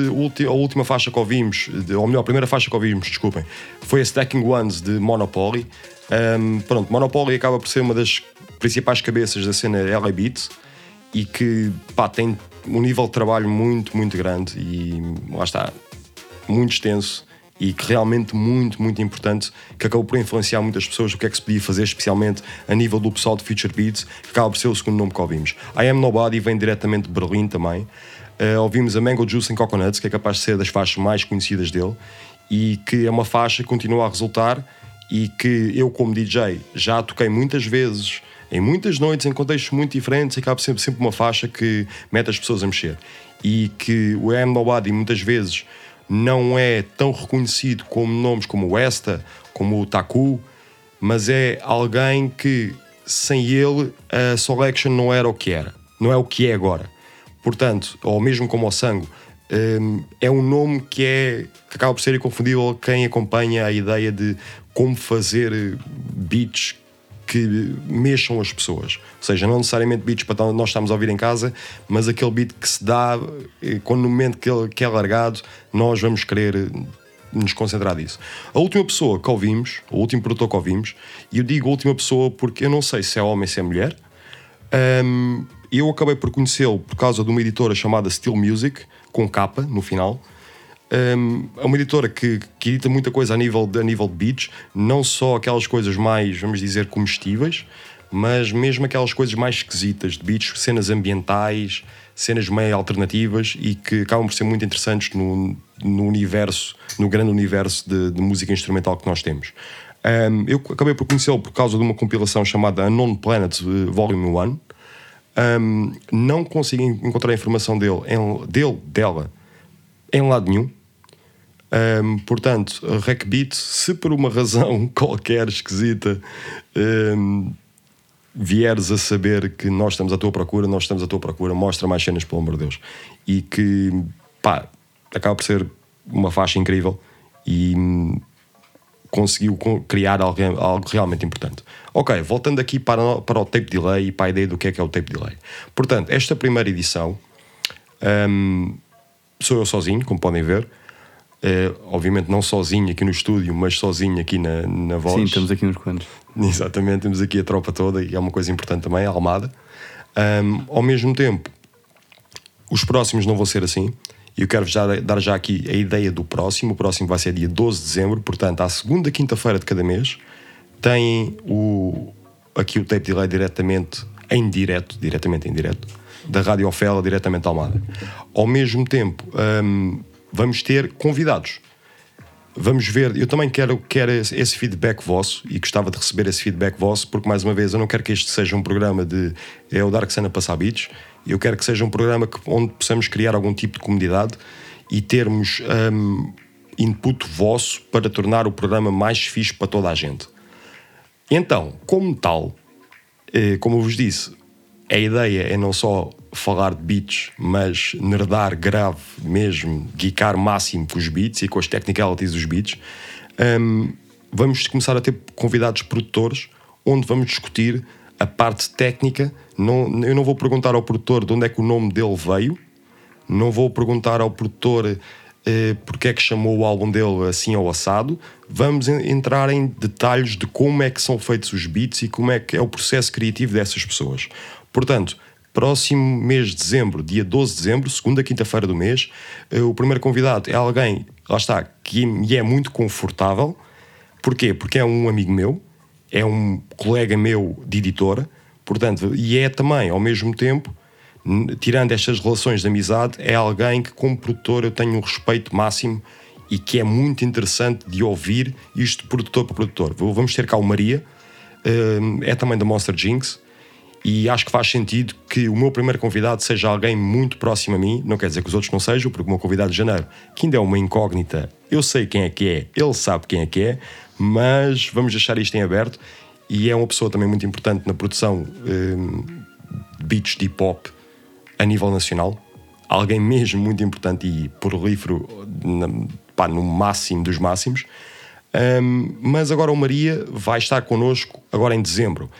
a última faixa que ouvimos, ou melhor, a primeira faixa que ouvimos, desculpem, foi a Stacking Ones de Monopoly. Um, pronto, Monopoly acaba por ser uma das principais cabeças da cena LA Beat e que pá, tem um nível de trabalho muito, muito grande e lá está, muito extenso e que realmente muito, muito importante, que acabou por influenciar muitas pessoas o que é que se podia fazer, especialmente a nível do pessoal de Future Beats, que acaba por ser o segundo nome que ouvimos. I Am Nobody vem diretamente de Berlim também. Uh, ouvimos a Mango Juice and Coconuts, que é capaz de ser das faixas mais conhecidas dele, e que é uma faixa que continua a resultar e que eu, como DJ, já toquei muitas vezes, em muitas noites, em contextos muito diferentes, e acaba sempre, sempre uma faixa que mete as pessoas a mexer. E que o Am Nobody muitas vezes não é tão reconhecido como nomes como o Esta, como o Taku, mas é alguém que sem ele a Selection não era o que era, não é o que é agora. Portanto, ou mesmo como o Sango, hum, é um nome que, é, que acaba por ser inconfundível quem acompanha a ideia de como fazer beats que mexam as pessoas. Ou seja, não necessariamente beats para nós estamos a ouvir em casa, mas aquele beat que se dá, eh, quando no momento que, ele, que é largado, nós vamos querer eh, nos concentrar nisso. A última pessoa que ouvimos, o último produtor que ouvimos, e eu digo última pessoa porque eu não sei se é homem ou se é mulher, hum, eu acabei por conhecê-lo por causa de uma editora chamada Steel Music, com capa no final. Um, é uma editora que, que edita muita coisa a nível, de, a nível de beats, não só aquelas coisas mais, vamos dizer, comestíveis, mas mesmo aquelas coisas mais esquisitas de beats, cenas ambientais, cenas meio alternativas e que acabam por ser muito interessantes no, no universo, no grande universo de, de música instrumental que nós temos. Um, eu acabei por conhecê-lo por causa de uma compilação chamada Unknown Planet eh, Volume 1. Um, não consegui encontrar a informação dele, em, dele, dela, em lado nenhum. Um, portanto, a Recbeat, se por uma razão [laughs] qualquer esquisita um, vieres a saber que nós estamos à tua procura, nós estamos à tua procura, mostra mais cenas, pelo amor de Deus. E que, pá, acaba por ser uma faixa incrível e hum, conseguiu co- criar algo, algo realmente importante. Ok, voltando aqui para, para o tape delay e para a ideia do que é que é o tape delay. Portanto, esta primeira edição sou eu sozinho, como podem ver. Eh, obviamente não sozinho aqui no estúdio, mas sozinho aqui na, na voz. Sim, estamos aqui uns quantos. [laughs] Exatamente, temos aqui a tropa toda e é uma coisa importante também, a Almada. Ahm, ao mesmo tempo, os próximos não vão ser assim. Eu quero já dar já aqui a ideia do próximo. O próximo vai ser dia 12 de dezembro, portanto, à segunda quinta-feira de cada mês, tem o, aqui o tape delay diretamente em direto, diretamente em direto, da Rádio Ofela diretamente à Almada. Ao mesmo tempo, ahm, vamos ter convidados. Vamos ver, eu também quero, quero esse feedback vosso e gostava de receber esse feedback vosso, porque mais uma vez eu não quero que este seja um programa de é o Dark Sun a passar beats, eu quero que seja um programa que, onde possamos criar algum tipo de comunidade e termos hum, input vosso para tornar o programa mais fixe para toda a gente. Então, como tal, eh, como eu vos disse, a ideia é não só falar de beats, mas nerdar grave mesmo, geekar máximo com os beats e com as technicalities dos beats. Hum, vamos começar a ter convidados produtores onde vamos discutir a parte técnica. Não, eu não vou perguntar ao produtor de onde é que o nome dele veio, não vou perguntar ao produtor eh, porque é que chamou o álbum dele assim ou assado. Vamos en- entrar em detalhes de como é que são feitos os beats e como é que é o processo criativo dessas pessoas. Portanto, próximo mês de dezembro, dia 12 de dezembro, segunda quinta-feira do mês, eh, o primeiro convidado é alguém, lá está, que me é muito confortável. Porquê? Porque é um amigo meu, é um colega meu de editora, portanto, e é também, ao mesmo tempo, tirando estas relações de amizade, é alguém que, como produtor, eu tenho um respeito máximo e que é muito interessante de ouvir isto produtor para produtor. Vamos ter cá o Maria, hum, é também da Monster Jinx, e acho que faz sentido que o meu primeiro convidado seja alguém muito próximo a mim. Não quer dizer que os outros não sejam, porque o meu convidado de janeiro, que ainda é uma incógnita, eu sei quem é que é, ele sabe quem é que é, mas vamos deixar isto em aberto. E é uma pessoa também muito importante na produção hum, de beats de hip hop a nível nacional. Alguém mesmo muito importante e prolífero na- pá, no máximo dos máximos. Hum, mas agora o Maria vai estar connosco agora em dezembro.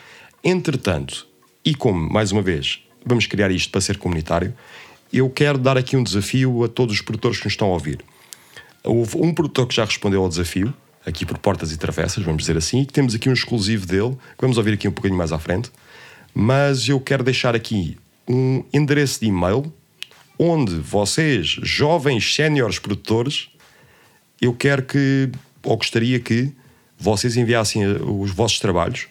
Entretanto, e como, mais uma vez, vamos criar isto para ser comunitário, eu quero dar aqui um desafio a todos os produtores que nos estão a ouvir. Houve um produtor que já respondeu ao desafio, aqui por portas e travessas, vamos dizer assim, e que temos aqui um exclusivo dele, que vamos ouvir aqui um bocadinho mais à frente. Mas eu quero deixar aqui um endereço de e-mail onde vocês, jovens séniores produtores, eu quero que, ou gostaria que, vocês enviassem os vossos trabalhos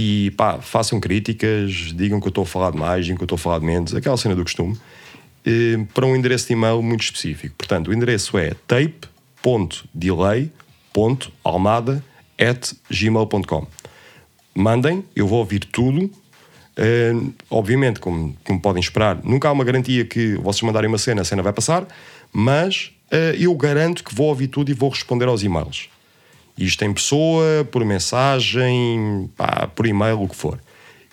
e pá, façam críticas, digam que eu estou a falar de mais, digam que eu estou a falar de menos, aquela cena do costume, eh, para um endereço de e-mail muito específico. Portanto, o endereço é tape.delay.almada.gmail.com Mandem, eu vou ouvir tudo. Eh, obviamente, como, como podem esperar, nunca há uma garantia que vocês mandarem uma cena, a cena vai passar, mas eh, eu garanto que vou ouvir tudo e vou responder aos e-mails. Isto em pessoa, por mensagem, pá, por e-mail, o que for.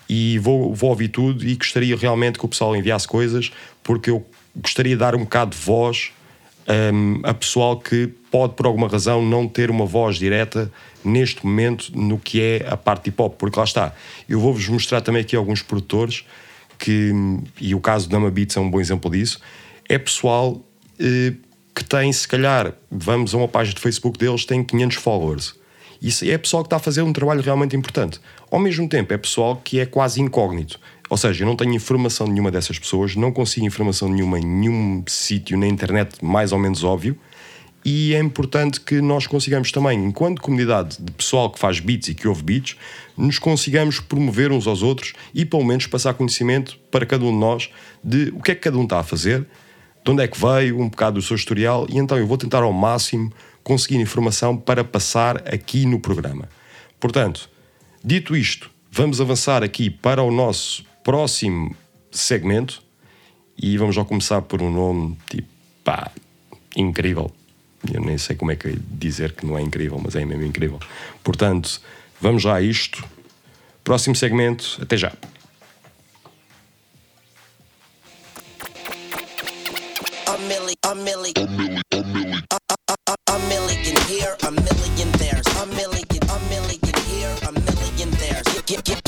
e vou, vou ouvir tudo e gostaria realmente que o pessoal enviasse coisas porque eu gostaria de dar um bocado de voz hum, a pessoal que pode por alguma razão não ter uma voz direta neste momento no que é a parte hip hop, porque lá está. Eu vou-vos mostrar também aqui alguns produtores que, e o caso do Nama Beats é um bom exemplo disso, é pessoal eh, que tem, se calhar, vamos a uma página de Facebook deles, tem 500 followers. Isso é pessoal que está a fazer um trabalho realmente importante. Ao mesmo tempo, é pessoal que é quase incógnito. Ou seja, eu não tenho informação nenhuma dessas pessoas, não consigo informação nenhuma em nenhum sítio na internet mais ou menos óbvio. E é importante que nós consigamos também, enquanto comunidade de pessoal que faz beats e que ouve beats, nos consigamos promover uns aos outros e pelo menos passar conhecimento para cada um de nós de o que é que cada um está a fazer, de onde é que veio, um bocado do seu historial, e então eu vou tentar ao máximo conseguir informação para passar aqui no programa. Portanto, dito isto, vamos avançar aqui para o nosso próximo segmento e vamos já começar por um nome tipo, pá, incrível. Eu nem sei como é que dizer que não é incrível, mas é mesmo incrível. Portanto, vamos já a isto. Próximo segmento, até já. A milli, a milli, a milli, a a, a, a, million here, a million there's a million, a million here, a million there's get, get, get,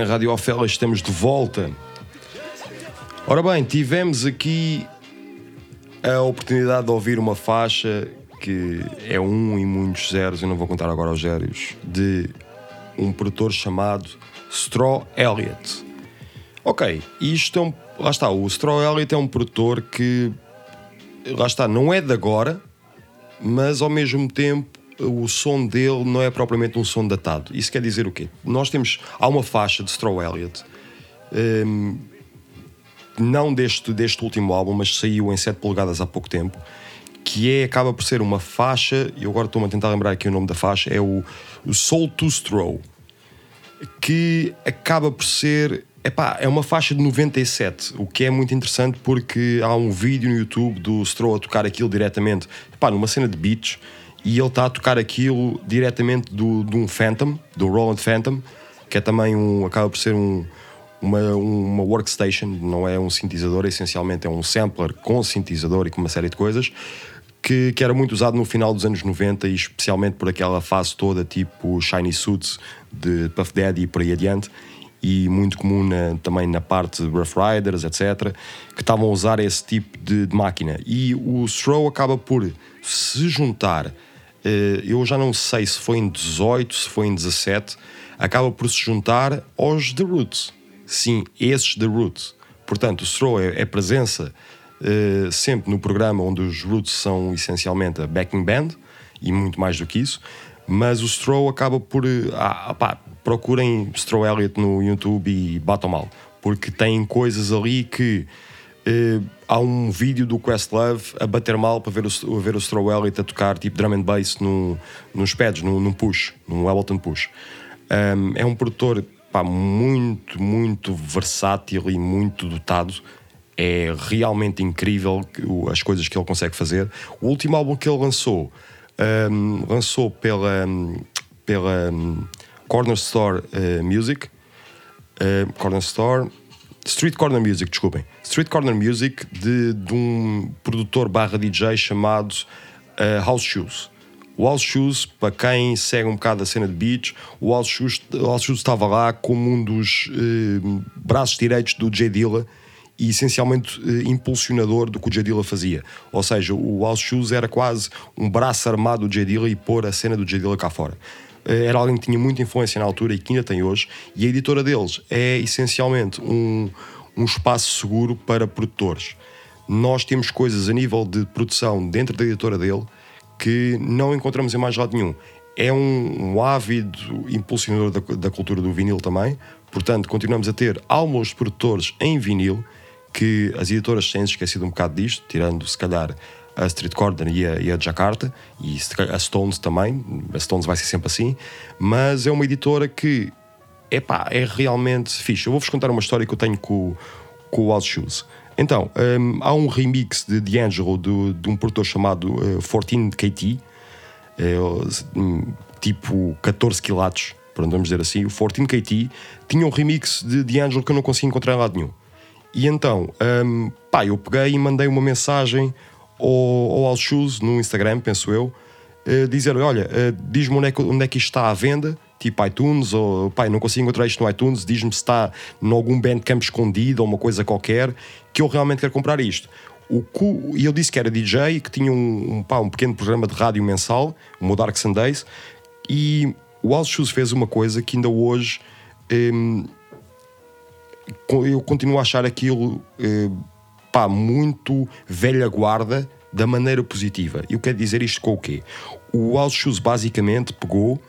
Bem, Rádio Ofela, estamos de volta. Ora bem, tivemos aqui a oportunidade de ouvir uma faixa que é um e muitos zeros, eu não vou contar agora os zeros, de um produtor chamado Straw Elliott. Ok, isto é um. Lá está, o Straw Elliott é um produtor que. Lá está, não é de agora, mas ao mesmo tempo o som dele não é propriamente um som datado. Isso quer dizer o quê? Nós temos. Há uma faixa de Straw Elliott, hum, não deste, deste último álbum, mas saiu em 7 polegadas há pouco tempo, que é, acaba por ser uma faixa, e agora estou-me a tentar lembrar aqui o nome da faixa, é o, o Soul to Straw, que acaba por ser. Epá, é uma faixa de 97, o que é muito interessante porque há um vídeo no YouTube do Straw a tocar aquilo diretamente, epá, numa cena de beats, e ele está a tocar aquilo diretamente do, de um Phantom, do Roland Phantom, que é também um. acaba por ser um, uma, uma workstation, não é um sintetizador, essencialmente é um sampler com sintetizador e com uma série de coisas. Que, que era muito usado no final dos anos 90 e especialmente por aquela fase toda tipo Shiny Suits de Puff Daddy e por aí adiante e muito comum na- também na parte de Rough Riders, etc., que estavam a usar esse tipo de, de máquina. E o Stroh acaba por se juntar, eu já não sei se foi em 18, se foi em 17, acaba por se juntar aos The Roots. Sim, esses The Roots. Portanto, o Stroh é, é presença eh, sempre no programa onde os Roots são essencialmente a backing band e muito mais do que isso, mas o Stroh acaba por. eh, ah, procurem Stroh Elliott no YouTube e batam mal, porque tem coisas ali que. eh, há um vídeo do Questlove a bater mal para ver o, a ver o Stroh Elliott a tocar tipo drum and bass no, nos pads, num, push, num Ableton Push. Um, é um produtor pá, muito, muito versátil e muito dotado. É realmente incrível as coisas que ele consegue fazer. O último álbum que ele lançou, um, lançou pela, um, pela um, Corner Store uh, Music. Uh, Corner Store. Street Corner Music, desculpem. Street Corner Music de, de um produtor barra DJ chamado uh, House Shoes. O House Shoes, para quem segue um bocado a cena de beats, o House Shoes, o House Shoes estava lá como um dos eh, braços direitos do J Dilla e essencialmente eh, impulsionador do que o J Dilla fazia. Ou seja, o House Shoes era quase um braço armado do J Dilla e pôr a cena do J Dilla cá fora. Eh, Era alguém que tinha muita influência na altura e que ainda tem hoje, e a editora deles é essencialmente um, um espaço seguro para produtores. Nós temos coisas a nível de produção dentro da editora dele que não encontramos em mais lado nenhum. É um, um ávido impulsionador da, da cultura do vinil também, portanto, continuamos a ter álbuns de produtores em vinil que as editoras têm esquecido um bocado disto, tirando se calhar a Street Corner e a, e a Jakarta, e a Stones também, a Stones vai ser sempre assim, mas é uma editora que epá, é realmente fixe. Eu vou-vos contar uma história que eu tenho com, com o House Shoes. Então, hum, há um remix de D'Angelo do- de um produtor chamado eh, 14KT, é, hum, tipo 14 quilates, pronto, vamos dizer assim. O 14KT tinha um remix de D'Angelo que eu não consegui encontrar em lado nenhum. E então, hum, pá, eu peguei e mandei uma mensagem ao, ao House Shoes no Instagram, penso eu, eh, dizer: Olha, eh, diz-me onde, é que- onde é que isto está à venda, tipo iTunes, ou pai, não consigo encontrar isto no iTunes, diz-me se está em algum Bandcamp escondido ou uma coisa qualquer, que eu realmente quero comprar isto. E ele disse que era DJ, que tinha um, um, pá, um pequeno programa de rádio mensal, o Dark Sundays, e o House Shoes fez uma coisa que ainda hoje. hum, eu continuo a achar aquilo eh, pá, muito velha guarda da maneira positiva. E eu quero dizer isto com o quê? O Shoes basicamente pegou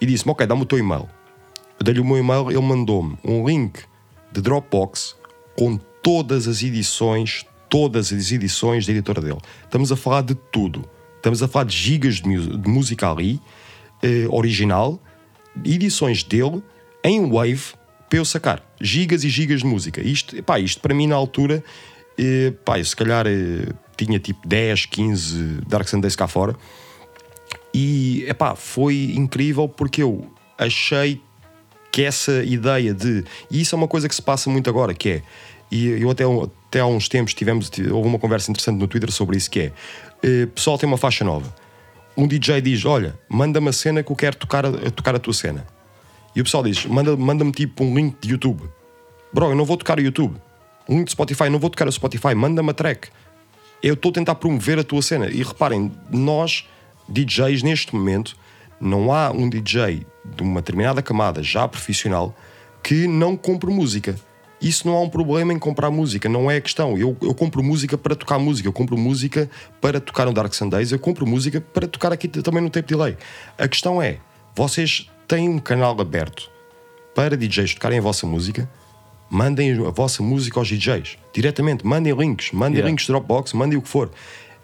e disse-me: Ok, dá-me o teu e-mail. Eu dei-lhe o meu e-mail, ele mandou-me um link de Dropbox com todas as edições, todas as edições da editora dele. Estamos a falar de tudo. Estamos a falar de gigas de, de música ali, eh, original, edições dele em Wave para eu sacar. Gigas e gigas de música. Isto, pá, isto para mim na altura, eh, pá, eu se calhar eh, tinha tipo 10, 15 Dark Sundays cá fora. E epá, foi incrível porque eu achei que essa ideia de. E isso é uma coisa que se passa muito agora, que é. E eu até, até há uns tempos tivemos houve uma conversa interessante no Twitter sobre isso, que é. eh, pessoal tem uma faixa nova. Um DJ diz: Olha, manda-me a cena que eu quero tocar a, tocar a tua cena. E o pessoal diz: manda- manda-me tipo um link de YouTube. Bro, eu não vou tocar o YouTube. Um de Spotify, não vou tocar o Spotify, manda-me a track. Eu estou a tentar promover a tua cena. E reparem, nós, DJs, neste momento, não há um DJ de uma determinada camada já profissional que não compre música. Isso não há um problema em comprar música, não é a questão. Eu, eu compro música para tocar música, eu compro música para tocar no Dark Sundays, eu compro música para tocar aqui também no Tape Delay. A questão é, vocês têm um canal aberto para DJs tocarem a vossa música, mandem a vossa música aos DJs diretamente, mandem links, mandem Yeah. links Dropbox, mandem o que for.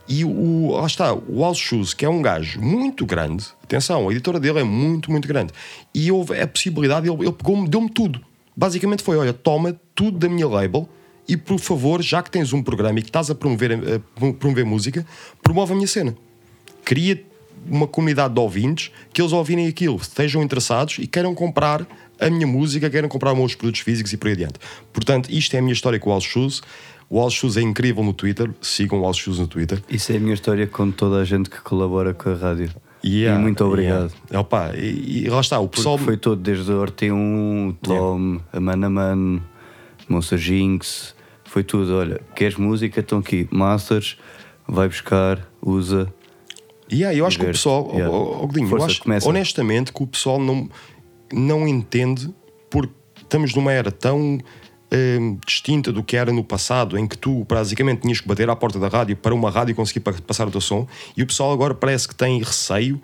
E o, lá está, o Al Shoes, que é um gajo muito grande, atenção, a editora dele é muito, muito grande, e houve a possibilidade, ele, ele pegou-me, deu-me tudo. Basicamente foi: olha, toma tudo da minha label e por favor, já que tens um programa e que estás a promover, a promover música, promove a minha cena cria uma comunidade de ouvintes que eles ouvirem aquilo, estejam interessados e queiram comprar a minha música, queiram comprar os meus produtos físicos e por aí adiante. Portanto, isto é a minha história com o All Shoes. O All Shoes é incrível no Twitter, sigam o All Shoes no Twitter. Isso é a minha história com toda a gente que colabora com a rádio. Yeah, e muito obrigado. yeah. Opa, e, e lá está, o Porque pessoal. foi todo, desde o Orte1, o Tom, a Mana Man, Monster Jinx, foi tudo. Olha, queres música? Estão aqui, Masters, vai buscar, usa. Yeah, eu acho que o pessoal, Yeah. oh, oh, Godinho, eu Força, acho começa. honestamente que o pessoal não, não entende porque estamos numa era tão hum, distinta do que era no passado, em que tu basicamente tinhas que bater à porta da rádio para uma rádio conseguir pa- passar o teu som, e o pessoal agora parece que tem receio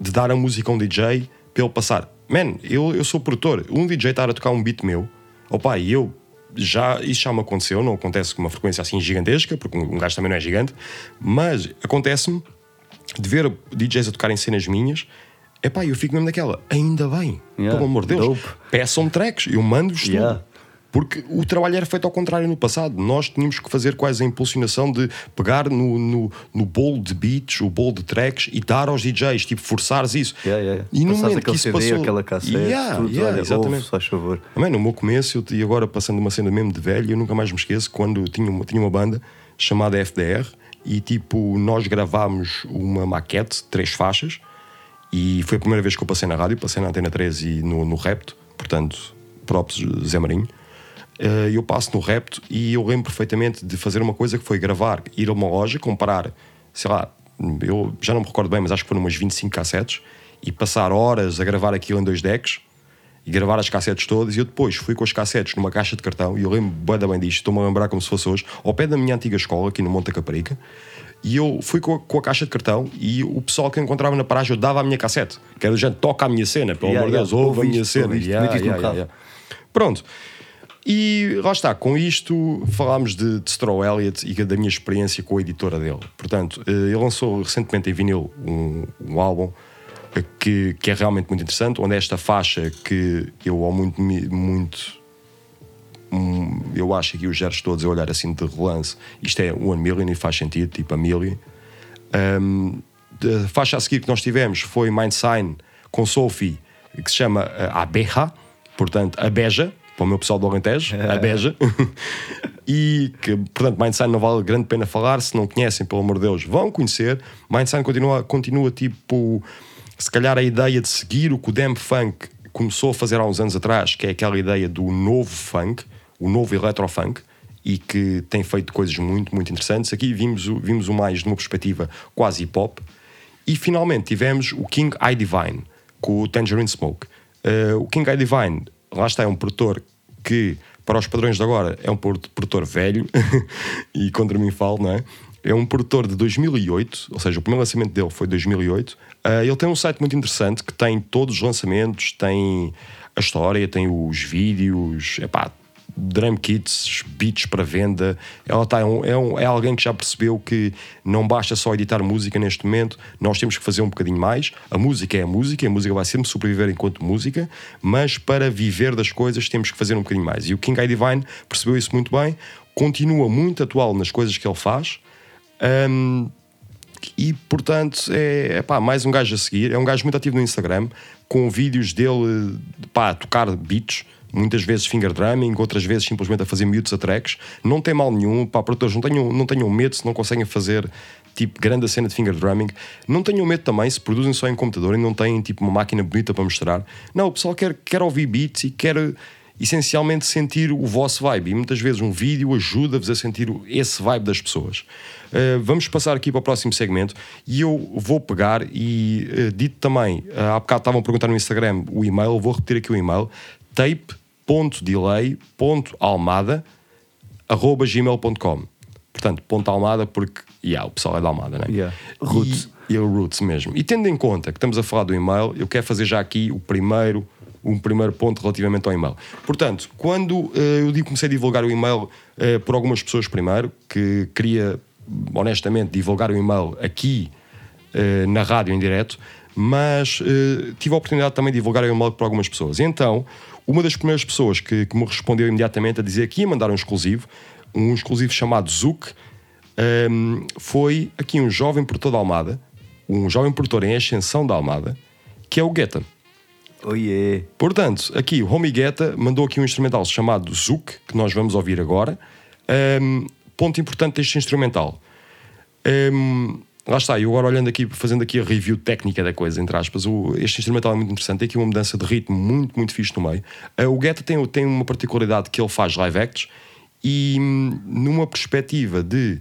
de dar a música a um DJ para ele passar. Man, eu, eu sou produtor, um DJ estar a tocar um beat meu, opa, e eu já, isso já me aconteceu, não acontece com uma frequência assim gigantesca, porque um gajo também não é gigante, mas acontece-me de ver DJs a tocarem cenas minhas, epá, eu fico mesmo naquela, ainda bem, Yeah, pelo amor de Deus, dope. peçam tracks, eu mando-vos tudo. Yeah. Porque o trabalho era feito ao contrário no passado. Nós tínhamos que fazer quase a impulsionação de pegar no, no, no bolo de beats, o bolo de tracks e dar aos DJs, tipo, forçares isso. Yeah, yeah. E no Passares momento que isso CD, passou... aquela cassete, Yeah, tudo, yeah, olha, exatamente. ouve, faz favor. Também no meu começo, eu, e agora passando uma cena mesmo de velho, eu nunca mais me esqueço quando tinha uma, tinha uma banda chamada FDR e tipo, nós gravámos uma maquete, três faixas, e foi a primeira vez que eu passei na rádio, passei na Antena 13 e no, no Repto, portanto, próprio Zé Marinho. Eh, eu passo no Repto e eu lembro perfeitamente de fazer uma coisa que foi gravar, ir a uma loja, comprar, sei lá, eu já não me recordo bem, mas acho que foram umas 25 cassetes e passar horas a gravar aquilo em dois decks e gravar as cassetes todas. E eu depois fui com as cassetes numa caixa de cartão e eu lembro da bem disto, estou-me a lembrar como se fosse hoje, ao pé da minha antiga escola, aqui no Monte Caparica. E eu fui com a, com a caixa de cartão e o pessoal que eu encontrava na paragem eu dava a minha cassete. Que era gente, toca a minha cena, pelo Yeah, amor de Deus, yeah, ouve a minha isto, cena. isto, Yeah, yeah. Pronto. E lá está, com isto falámos de, de Straw Elliott e da minha experiência com a editora dele. Portanto, eh, ele lançou recentemente em vinil um, um álbum que, que é realmente muito interessante, onde esta faixa que eu ao muito, muito eu acho que os gestos todos a olhar assim de relance, isto é One Million e faz sentido, tipo a Million. Um, a faixa a seguir que nós tivemos foi Mind Sign com Sophie, que se chama uh, Abeja, portanto, a Beja, para o meu pessoal do Alentejo, a Beja. [laughs] e que, portanto, Mind Sign não vale grande pena falar, se não conhecem, pelo amor de Deus, vão conhecer. Mind Sign continua, continua tipo, se calhar a ideia de seguir o que o Damn Funk começou a fazer há uns anos atrás, que é aquela ideia do novo funk, o novo electrofunk, e que tem feito coisas muito, muito interessantes. Aqui vimos o, vimos o mais de uma perspectiva quase hip hop. E finalmente tivemos o King I Divine com o Tangerine Smoke. Eh, o King I Divine, lá está, é um produtor que, para os padrões de agora, é um produ- produtor velho, [laughs] e contra mim falo, não é? É um produtor de 2008, ou seja, o primeiro lançamento dele foi 2008. Eh, ele tem um site muito interessante que tem todos os lançamentos, tem a história, tem os vídeos, epá, drum kits, beats para venda. Ela tá, é, um- é, um- é alguém que já percebeu que não basta só editar música neste momento, nós temos que fazer um bocadinho mais. A música é a música, a música vai sempre sobreviver enquanto música, mas para viver das coisas temos que fazer um bocadinho mais. E o King I Divine percebeu isso muito bem, continua muito atual nas coisas que ele faz. Hum, e portanto é, é pá, mais um gajo a seguir. É um gajo muito ativo no Instagram, com vídeos dele pá, a tocar beats, muitas vezes finger drumming, outras vezes simplesmente a fazer mutes a tracks. Não tem mal nenhum, pá, produtores, não tenham, não tenham medo se não conseguem fazer tipo grande cena de finger drumming. Não tenham medo também se produzem só em computador e não têm tipo uma máquina bonita para mostrar. Não, o pessoal quer, quer ouvir beats e quer essencialmente sentir o vosso vibe. E muitas vezes um vídeo ajuda-vos a sentir esse vibe das pessoas. Uh, vamos passar aqui para o próximo segmento e eu vou pegar e uh, dito também, uh, há bocado estavam a perguntar no Instagram o e-mail, eu vou repetir aqui o e-mail: tape.delay.almada arroba gmail.com Portanto, ponto Almada porque yeah, o pessoal é da Almada, né? Yeah. Roots. E, e é o Roots mesmo. E tendo em conta que estamos a falar do e-mail, eu quero fazer já aqui o primeiro, um primeiro ponto relativamente ao e-mail. Portanto, quando eh, eu comecei a divulgar o e-mail eh, por algumas pessoas primeiro, que queria honestamente divulgar o e-mail aqui eh, na rádio em direto, mas tive a oportunidade também de divulgar o e-mail para algumas pessoas. Então, uma das primeiras pessoas que, que me respondeu imediatamente a dizer que ia mandar um exclusivo, um exclusivo chamado Zuc, ehm, foi aqui um jovem produtor da Almada, um jovem produtor em ascensão da Almada, que é o Guetta. Oh yeah. Portanto, aqui o Homie Guetta mandou aqui um instrumental chamado Zouk, que nós vamos ouvir agora. Ahm, ponto importante deste instrumental. Ahm, lá está, eu agora olhando aqui, fazendo aqui a review técnica da coisa, entre aspas, o- este instrumental é muito interessante, tem aqui uma mudança de ritmo muito, muito fixe no meio. Ah, o Guetta tem, tem uma particularidade que ele faz live acts e hum, numa perspectiva de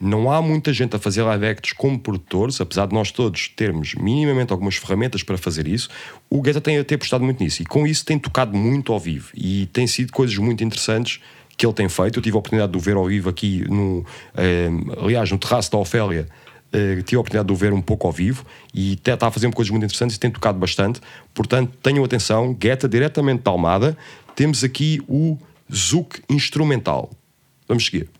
não há muita gente a fazer live acts como produtores, apesar de nós todos termos minimamente algumas ferramentas para fazer isso, o Guetta tem até apostado muito nisso e com isso tem tocado muito ao vivo e tem sido coisas muito interessantes que ele tem feito. Eu tive a oportunidade de o ver ao vivo aqui, no, eh, aliás, no terraço da Ofélia. eh, tive a oportunidade de o ver um pouco ao vivo e está a fazer coisas muito interessantes e tem tocado bastante. Portanto, tenham atenção, Guetta diretamente da Almada. Temos aqui o Zouk instrumental. Vamos seguir.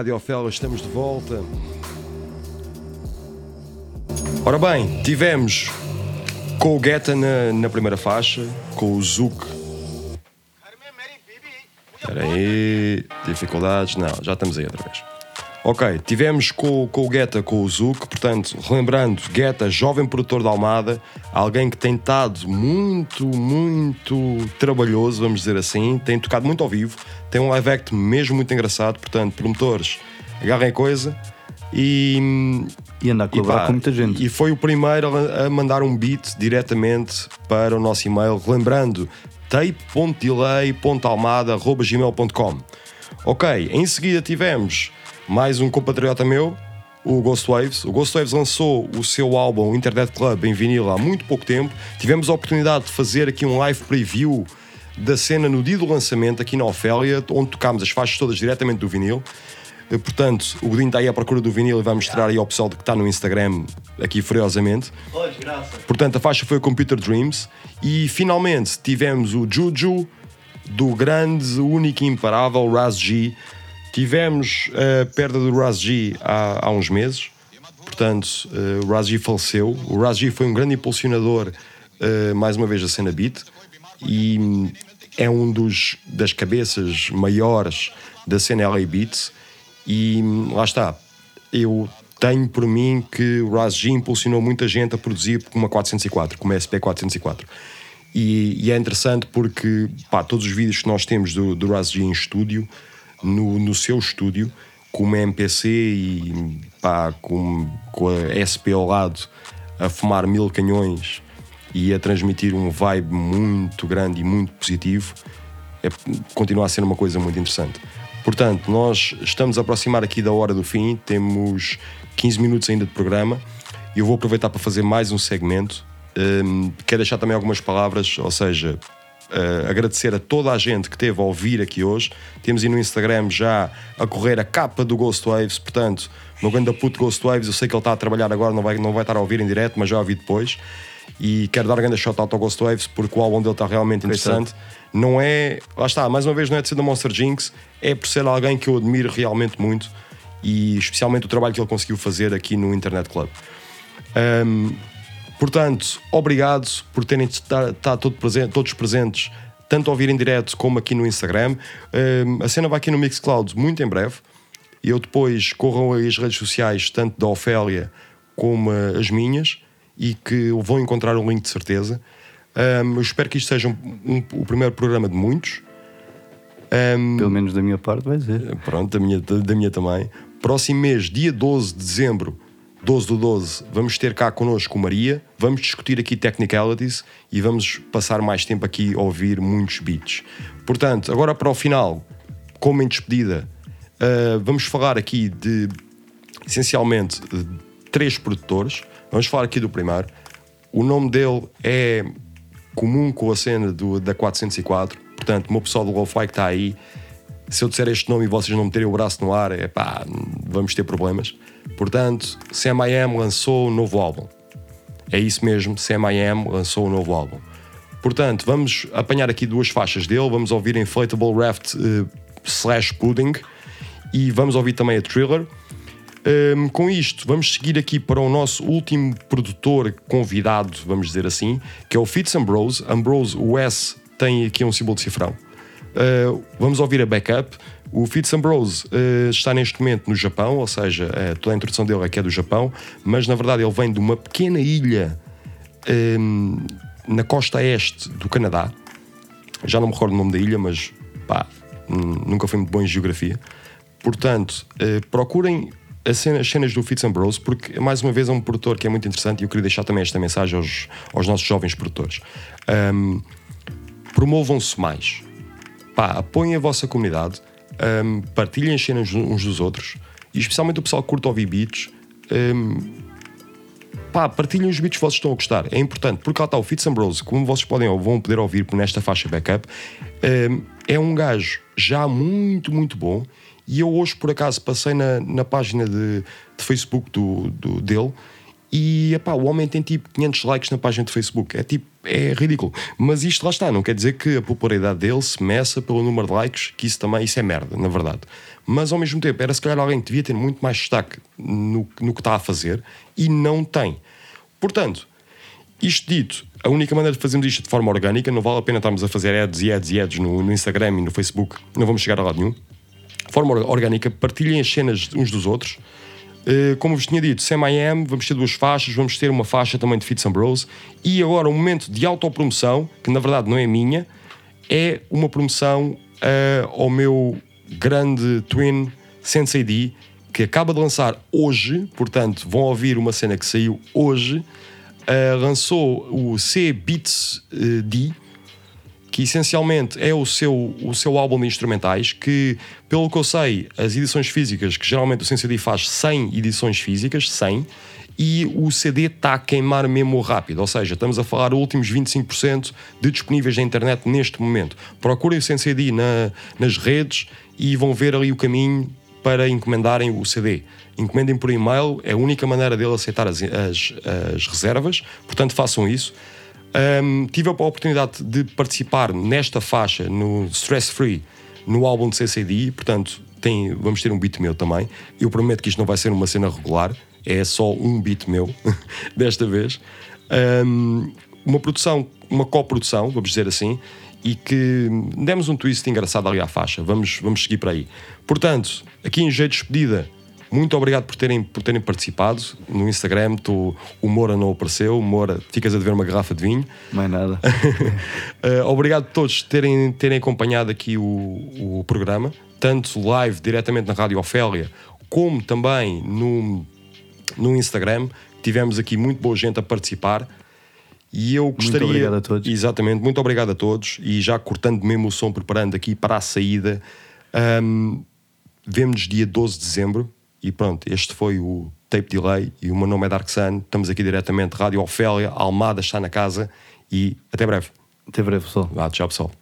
Rádio Ofela, estamos de volta. Ora bem, tivemos com o Guetta na, na primeira faixa, com o Zouk. Espera aí, dificuldades, não, já estamos aí outra vez. Ok, tivemos com, com o Guetta, com o Zouk, portanto, relembrando, Guetta, jovem produtor da Almada, alguém que tem estado muito, muito trabalhoso, vamos dizer assim, tem tocado muito ao vivo, tem um live act mesmo muito engraçado, portanto, promotores, agarrem a coisa e. E anda a colaborar com muita gente. E foi o primeiro a, a mandar um beat diretamente para o nosso e-mail, lembrando tape.delay.almada.gmail.com Ok, em seguida tivemos mais um compatriota meu, o Ghost Waves. O Ghost Waves lançou o seu álbum Internet Club em vinil há muito pouco tempo. Tivemos a oportunidade de fazer aqui um live preview da cena no dia do lançamento aqui na Ofélia, onde tocámos as faixas todas diretamente do vinil. Eh, Portanto, o Godinho está aí à procura do vinil e vai mostrar aí ao pessoal que está no Instagram aqui furiosamente. Portanto, a faixa foi o Computer Dreams e finalmente tivemos o Juju do grande, único e imparável Raz G. Tivemos a perda do Raz G há, há uns meses, portanto, eh, o Raz G faleceu. O Raz G foi um grande impulsionador, eh, mais uma vez, da cena beat e é um dos das cabeças maiores da cena LA. E hum, lá está, eu tenho por mim que o Raz G impulsionou muita gente a produzir uma 404, com uma SP404. E, e é interessante porque pá, todos os vídeos que nós temos do, do Raz G em estúdio, no, no seu estúdio, com uma MPC e pá, com, com a SP ao lado, a fumar mil canhões e a transmitir um vibe muito grande e muito positivo, é, continua a ser uma coisa muito interessante. Portanto, nós estamos a aproximar aqui da hora do fim, temos 15 minutos ainda de programa e eu vou aproveitar para fazer mais um segmento. Hum, quero deixar também algumas palavras, ou seja, eh, agradecer a toda a gente que esteve a ouvir aqui hoje. Temos aí no Instagram já a correr a capa do Ghost Waves, portanto, meu grande puto Ghost Waves, eu sei que ele está a trabalhar agora, não vai, não vai estar a ouvir em direto, mas já ouvi depois. E quero dar um grande shout out ao Ghost Waves porque o álbum dele está realmente interessante. Não é, lá está, mais uma vez, não é de ser da Monster Jinx, é por ser alguém que eu admiro realmente muito e especialmente o trabalho que ele conseguiu fazer aqui no Internet Club. Um, portanto, obrigado por terem estado todo presente, todos presentes, tanto a ouvir em direto como aqui no Instagram. Um, a cena vai aqui no Mixcloud muito em breve. Eu depois corram as redes sociais, tanto da Ofélia como uh, as minhas, e que vão encontrar um link de certeza. Um, eu espero que isto seja um- um- o primeiro programa de muitos. Um, Pelo menos da minha parte vai ser. Pronto, da minha, da, da minha também. Próximo mês, dia 12 de dezembro, 12 do 12, vamos ter cá connosco Maria. Vamos discutir aqui technicalities e vamos passar mais tempo aqui a ouvir muitos beats. Portanto, agora para o final, como em despedida, ah, vamos falar aqui de essencialmente de três produtores. Vamos falar aqui do primeiro. O nome dele é comum com a cena do, da 404. Portanto, o meu pessoal do Lo-Fi que está aí, se eu disser este nome e vocês não meterem o braço no ar, é pá, vamos ter problemas. Portanto, Sam I Am lançou um novo álbum. É isso mesmo, Sam I Am lançou um novo álbum. Portanto, vamos apanhar aqui duas faixas dele, vamos ouvir Inflatable Raft eh, slash Pudding e vamos ouvir também a Thriller. Um, com isto, vamos seguir aqui para o nosso último produtor convidado, vamos dizer assim, que é o Fitz Ambrose. Ambrose, o S tem aqui um símbolo de cifrão. Uh, vamos ouvir a backup. O Fitz Ambrose uh, está neste momento no Japão, ou seja, uh, toda a introdução dele aqui é do Japão, mas na verdade ele vem de uma pequena ilha um, na costa este do Canadá. Já não me recordo o nome da ilha, mas pá, nunca fui muito bom em geografia. Portanto, eh, procurem as cenas do Fitz Ambrose, porque mais uma vez é um produtor que é muito interessante e eu queria deixar também esta mensagem aos, aos nossos jovens produtores. Ahm, promovam-se mais. Pá, apoiem a vossa comunidade, ahm, partilhem as cenas uns dos outros e especialmente o pessoal que curte ouvir beats. ahm, pá, partilhem os beats que vocês estão a gostar. É importante, porque lá está o Fitz Ambrose, como vocês podem ou vão poder ouvir nesta faixa backup, hum, é um gajo já muito, muito bom. E eu hoje, por acaso, passei na, na página de, de Facebook do, do- dele e epá, o homem tem tipo 500 likes na página de Facebook. É tipo, é ridículo. Mas isto lá está, não quer dizer que a popularidade dele se meça pelo número de likes, que isso também isso é merda, na verdade. Mas ao mesmo tempo, era se calhar alguém que devia ter muito mais destaque no, no que está a fazer e não tem. Portanto, isto dito, a única maneira de fazermos isto de forma orgânica, não vale a pena estarmos a fazer ads e ads e ads no, no Instagram e no Facebook, não vamos chegar a lado nenhum. De forma or- orgânica, partilhem as cenas uns dos outros. Uh, como vos tinha dito, Sam I Am, vamos ter duas faixas, vamos ter uma faixa também de Fitz Ambrose e agora um momento de autopromoção, que na verdade não é minha, é uma promoção uh, ao meu grande twin Sensei D, que acaba de lançar hoje, portanto vão ouvir uma cena que saiu hoje, uh, lançou o C Beats uh, D, que essencialmente é o seu, o seu álbum de instrumentais, que, pelo que eu sei, as edições físicas, que geralmente o Sensei faz 100 edições físicas, 100, e o CD está a queimar mesmo rápido, ou seja, estamos a falar últimos 25% de disponíveis na internet neste momento. Procurem o Sensei D na, nas redes e vão ver ali o caminho para encomendarem o CD. Encomendem por e-mail, é a única maneira dele aceitar as, as, as reservas, portanto façam isso. Um, tive a oportunidade de participar nesta faixa no Stress Free no álbum de CCD, portanto tem, vamos ter um beat meu também. Eu prometo que isto não vai ser uma cena regular, é só um beat meu [laughs] desta vez. Um, uma produção, uma coprodução, vamos dizer assim, e que demos um twist engraçado ali à faixa. Vamos, vamos seguir para aí. Portanto, aqui em jeito de despedida, muito obrigado por terem, por terem participado. No Instagram, tu, o Moura não apareceu. Moura, ficas a dever uma garrafa de vinho. Mais nada. Uh, [laughs] obrigado a todos por terem, terem acompanhado aqui o, o programa, tanto live diretamente na Rádio Ofélia, como também no, no Instagram. Tivemos aqui muito boa gente a participar. E eu gostaria. obrigado a todos. Exatamente, muito obrigado a todos. E já cortando mesmo o som, preparando aqui para a saída. Um, Vemo-nos dia 12 de dezembro. E pronto, este foi o Tape Delay. E o meu nome é Dark Sun. Estamos aqui diretamente, Rádio Ofélia. Almada está na casa. E até breve. Até breve, pessoal. Vá, tchau pessoal.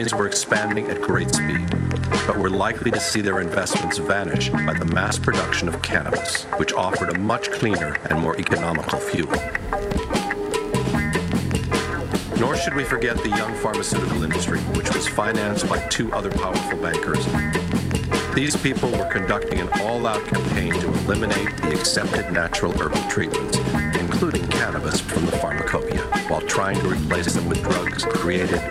Companies were expanding at great speed, but were likely to see their investments vanish by the mass production of cannabis, which offered a much cleaner and more economical fuel. Nor should we forget the young pharmaceutical industry, which was financed by two other powerful bankers. These people were conducting an all out campaign to eliminate the accepted natural herbal treatments, including cannabis from the pharmacopoeia, while trying to replace them with drugs created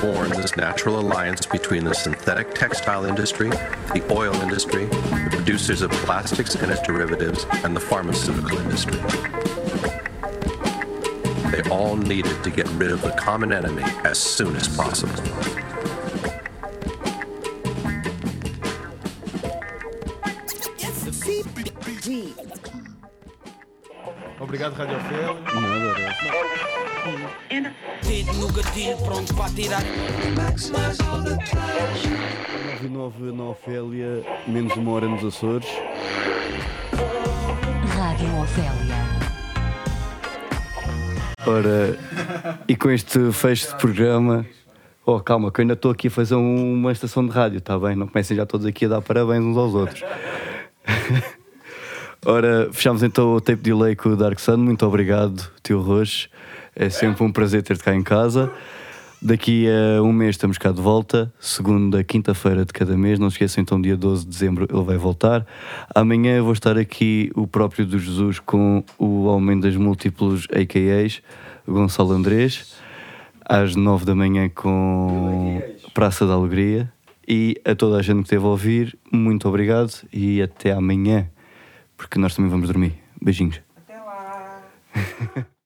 born this natural alliance between the synthetic textile industry, the oil industry, the producers of plastics and its derivatives, and the pharmaceutical industry. They all needed to get rid of the common enemy as soon as possible. Nos Açores. Rádio Ofélia. Ora, e com este fecho de programa. Oh, calma, que eu ainda estou aqui a fazer um- uma estação de rádio, está bem? Não comecem já todos aqui a dar parabéns uns aos outros. [laughs] Ora, fechamos então o tape delay com o Dark Sun. Muito obrigado, tio Roxo. É sempre um prazer ter-te cá em casa. Daqui a um mês estamos cá de volta, segunda, quinta-feira de cada mês. Não se esqueçam, então, dia 12 de dezembro ele vai voltar. Amanhã eu vou estar aqui, o próprio do Jesus, com o Aumento das Múltiplos AKAs, Gonçalo Andrés, às 9 da manhã com Praça da Alegria. E a toda a gente que esteve a ouvir, muito obrigado e até amanhã, porque nós também vamos dormir. Beijinhos. [laughs]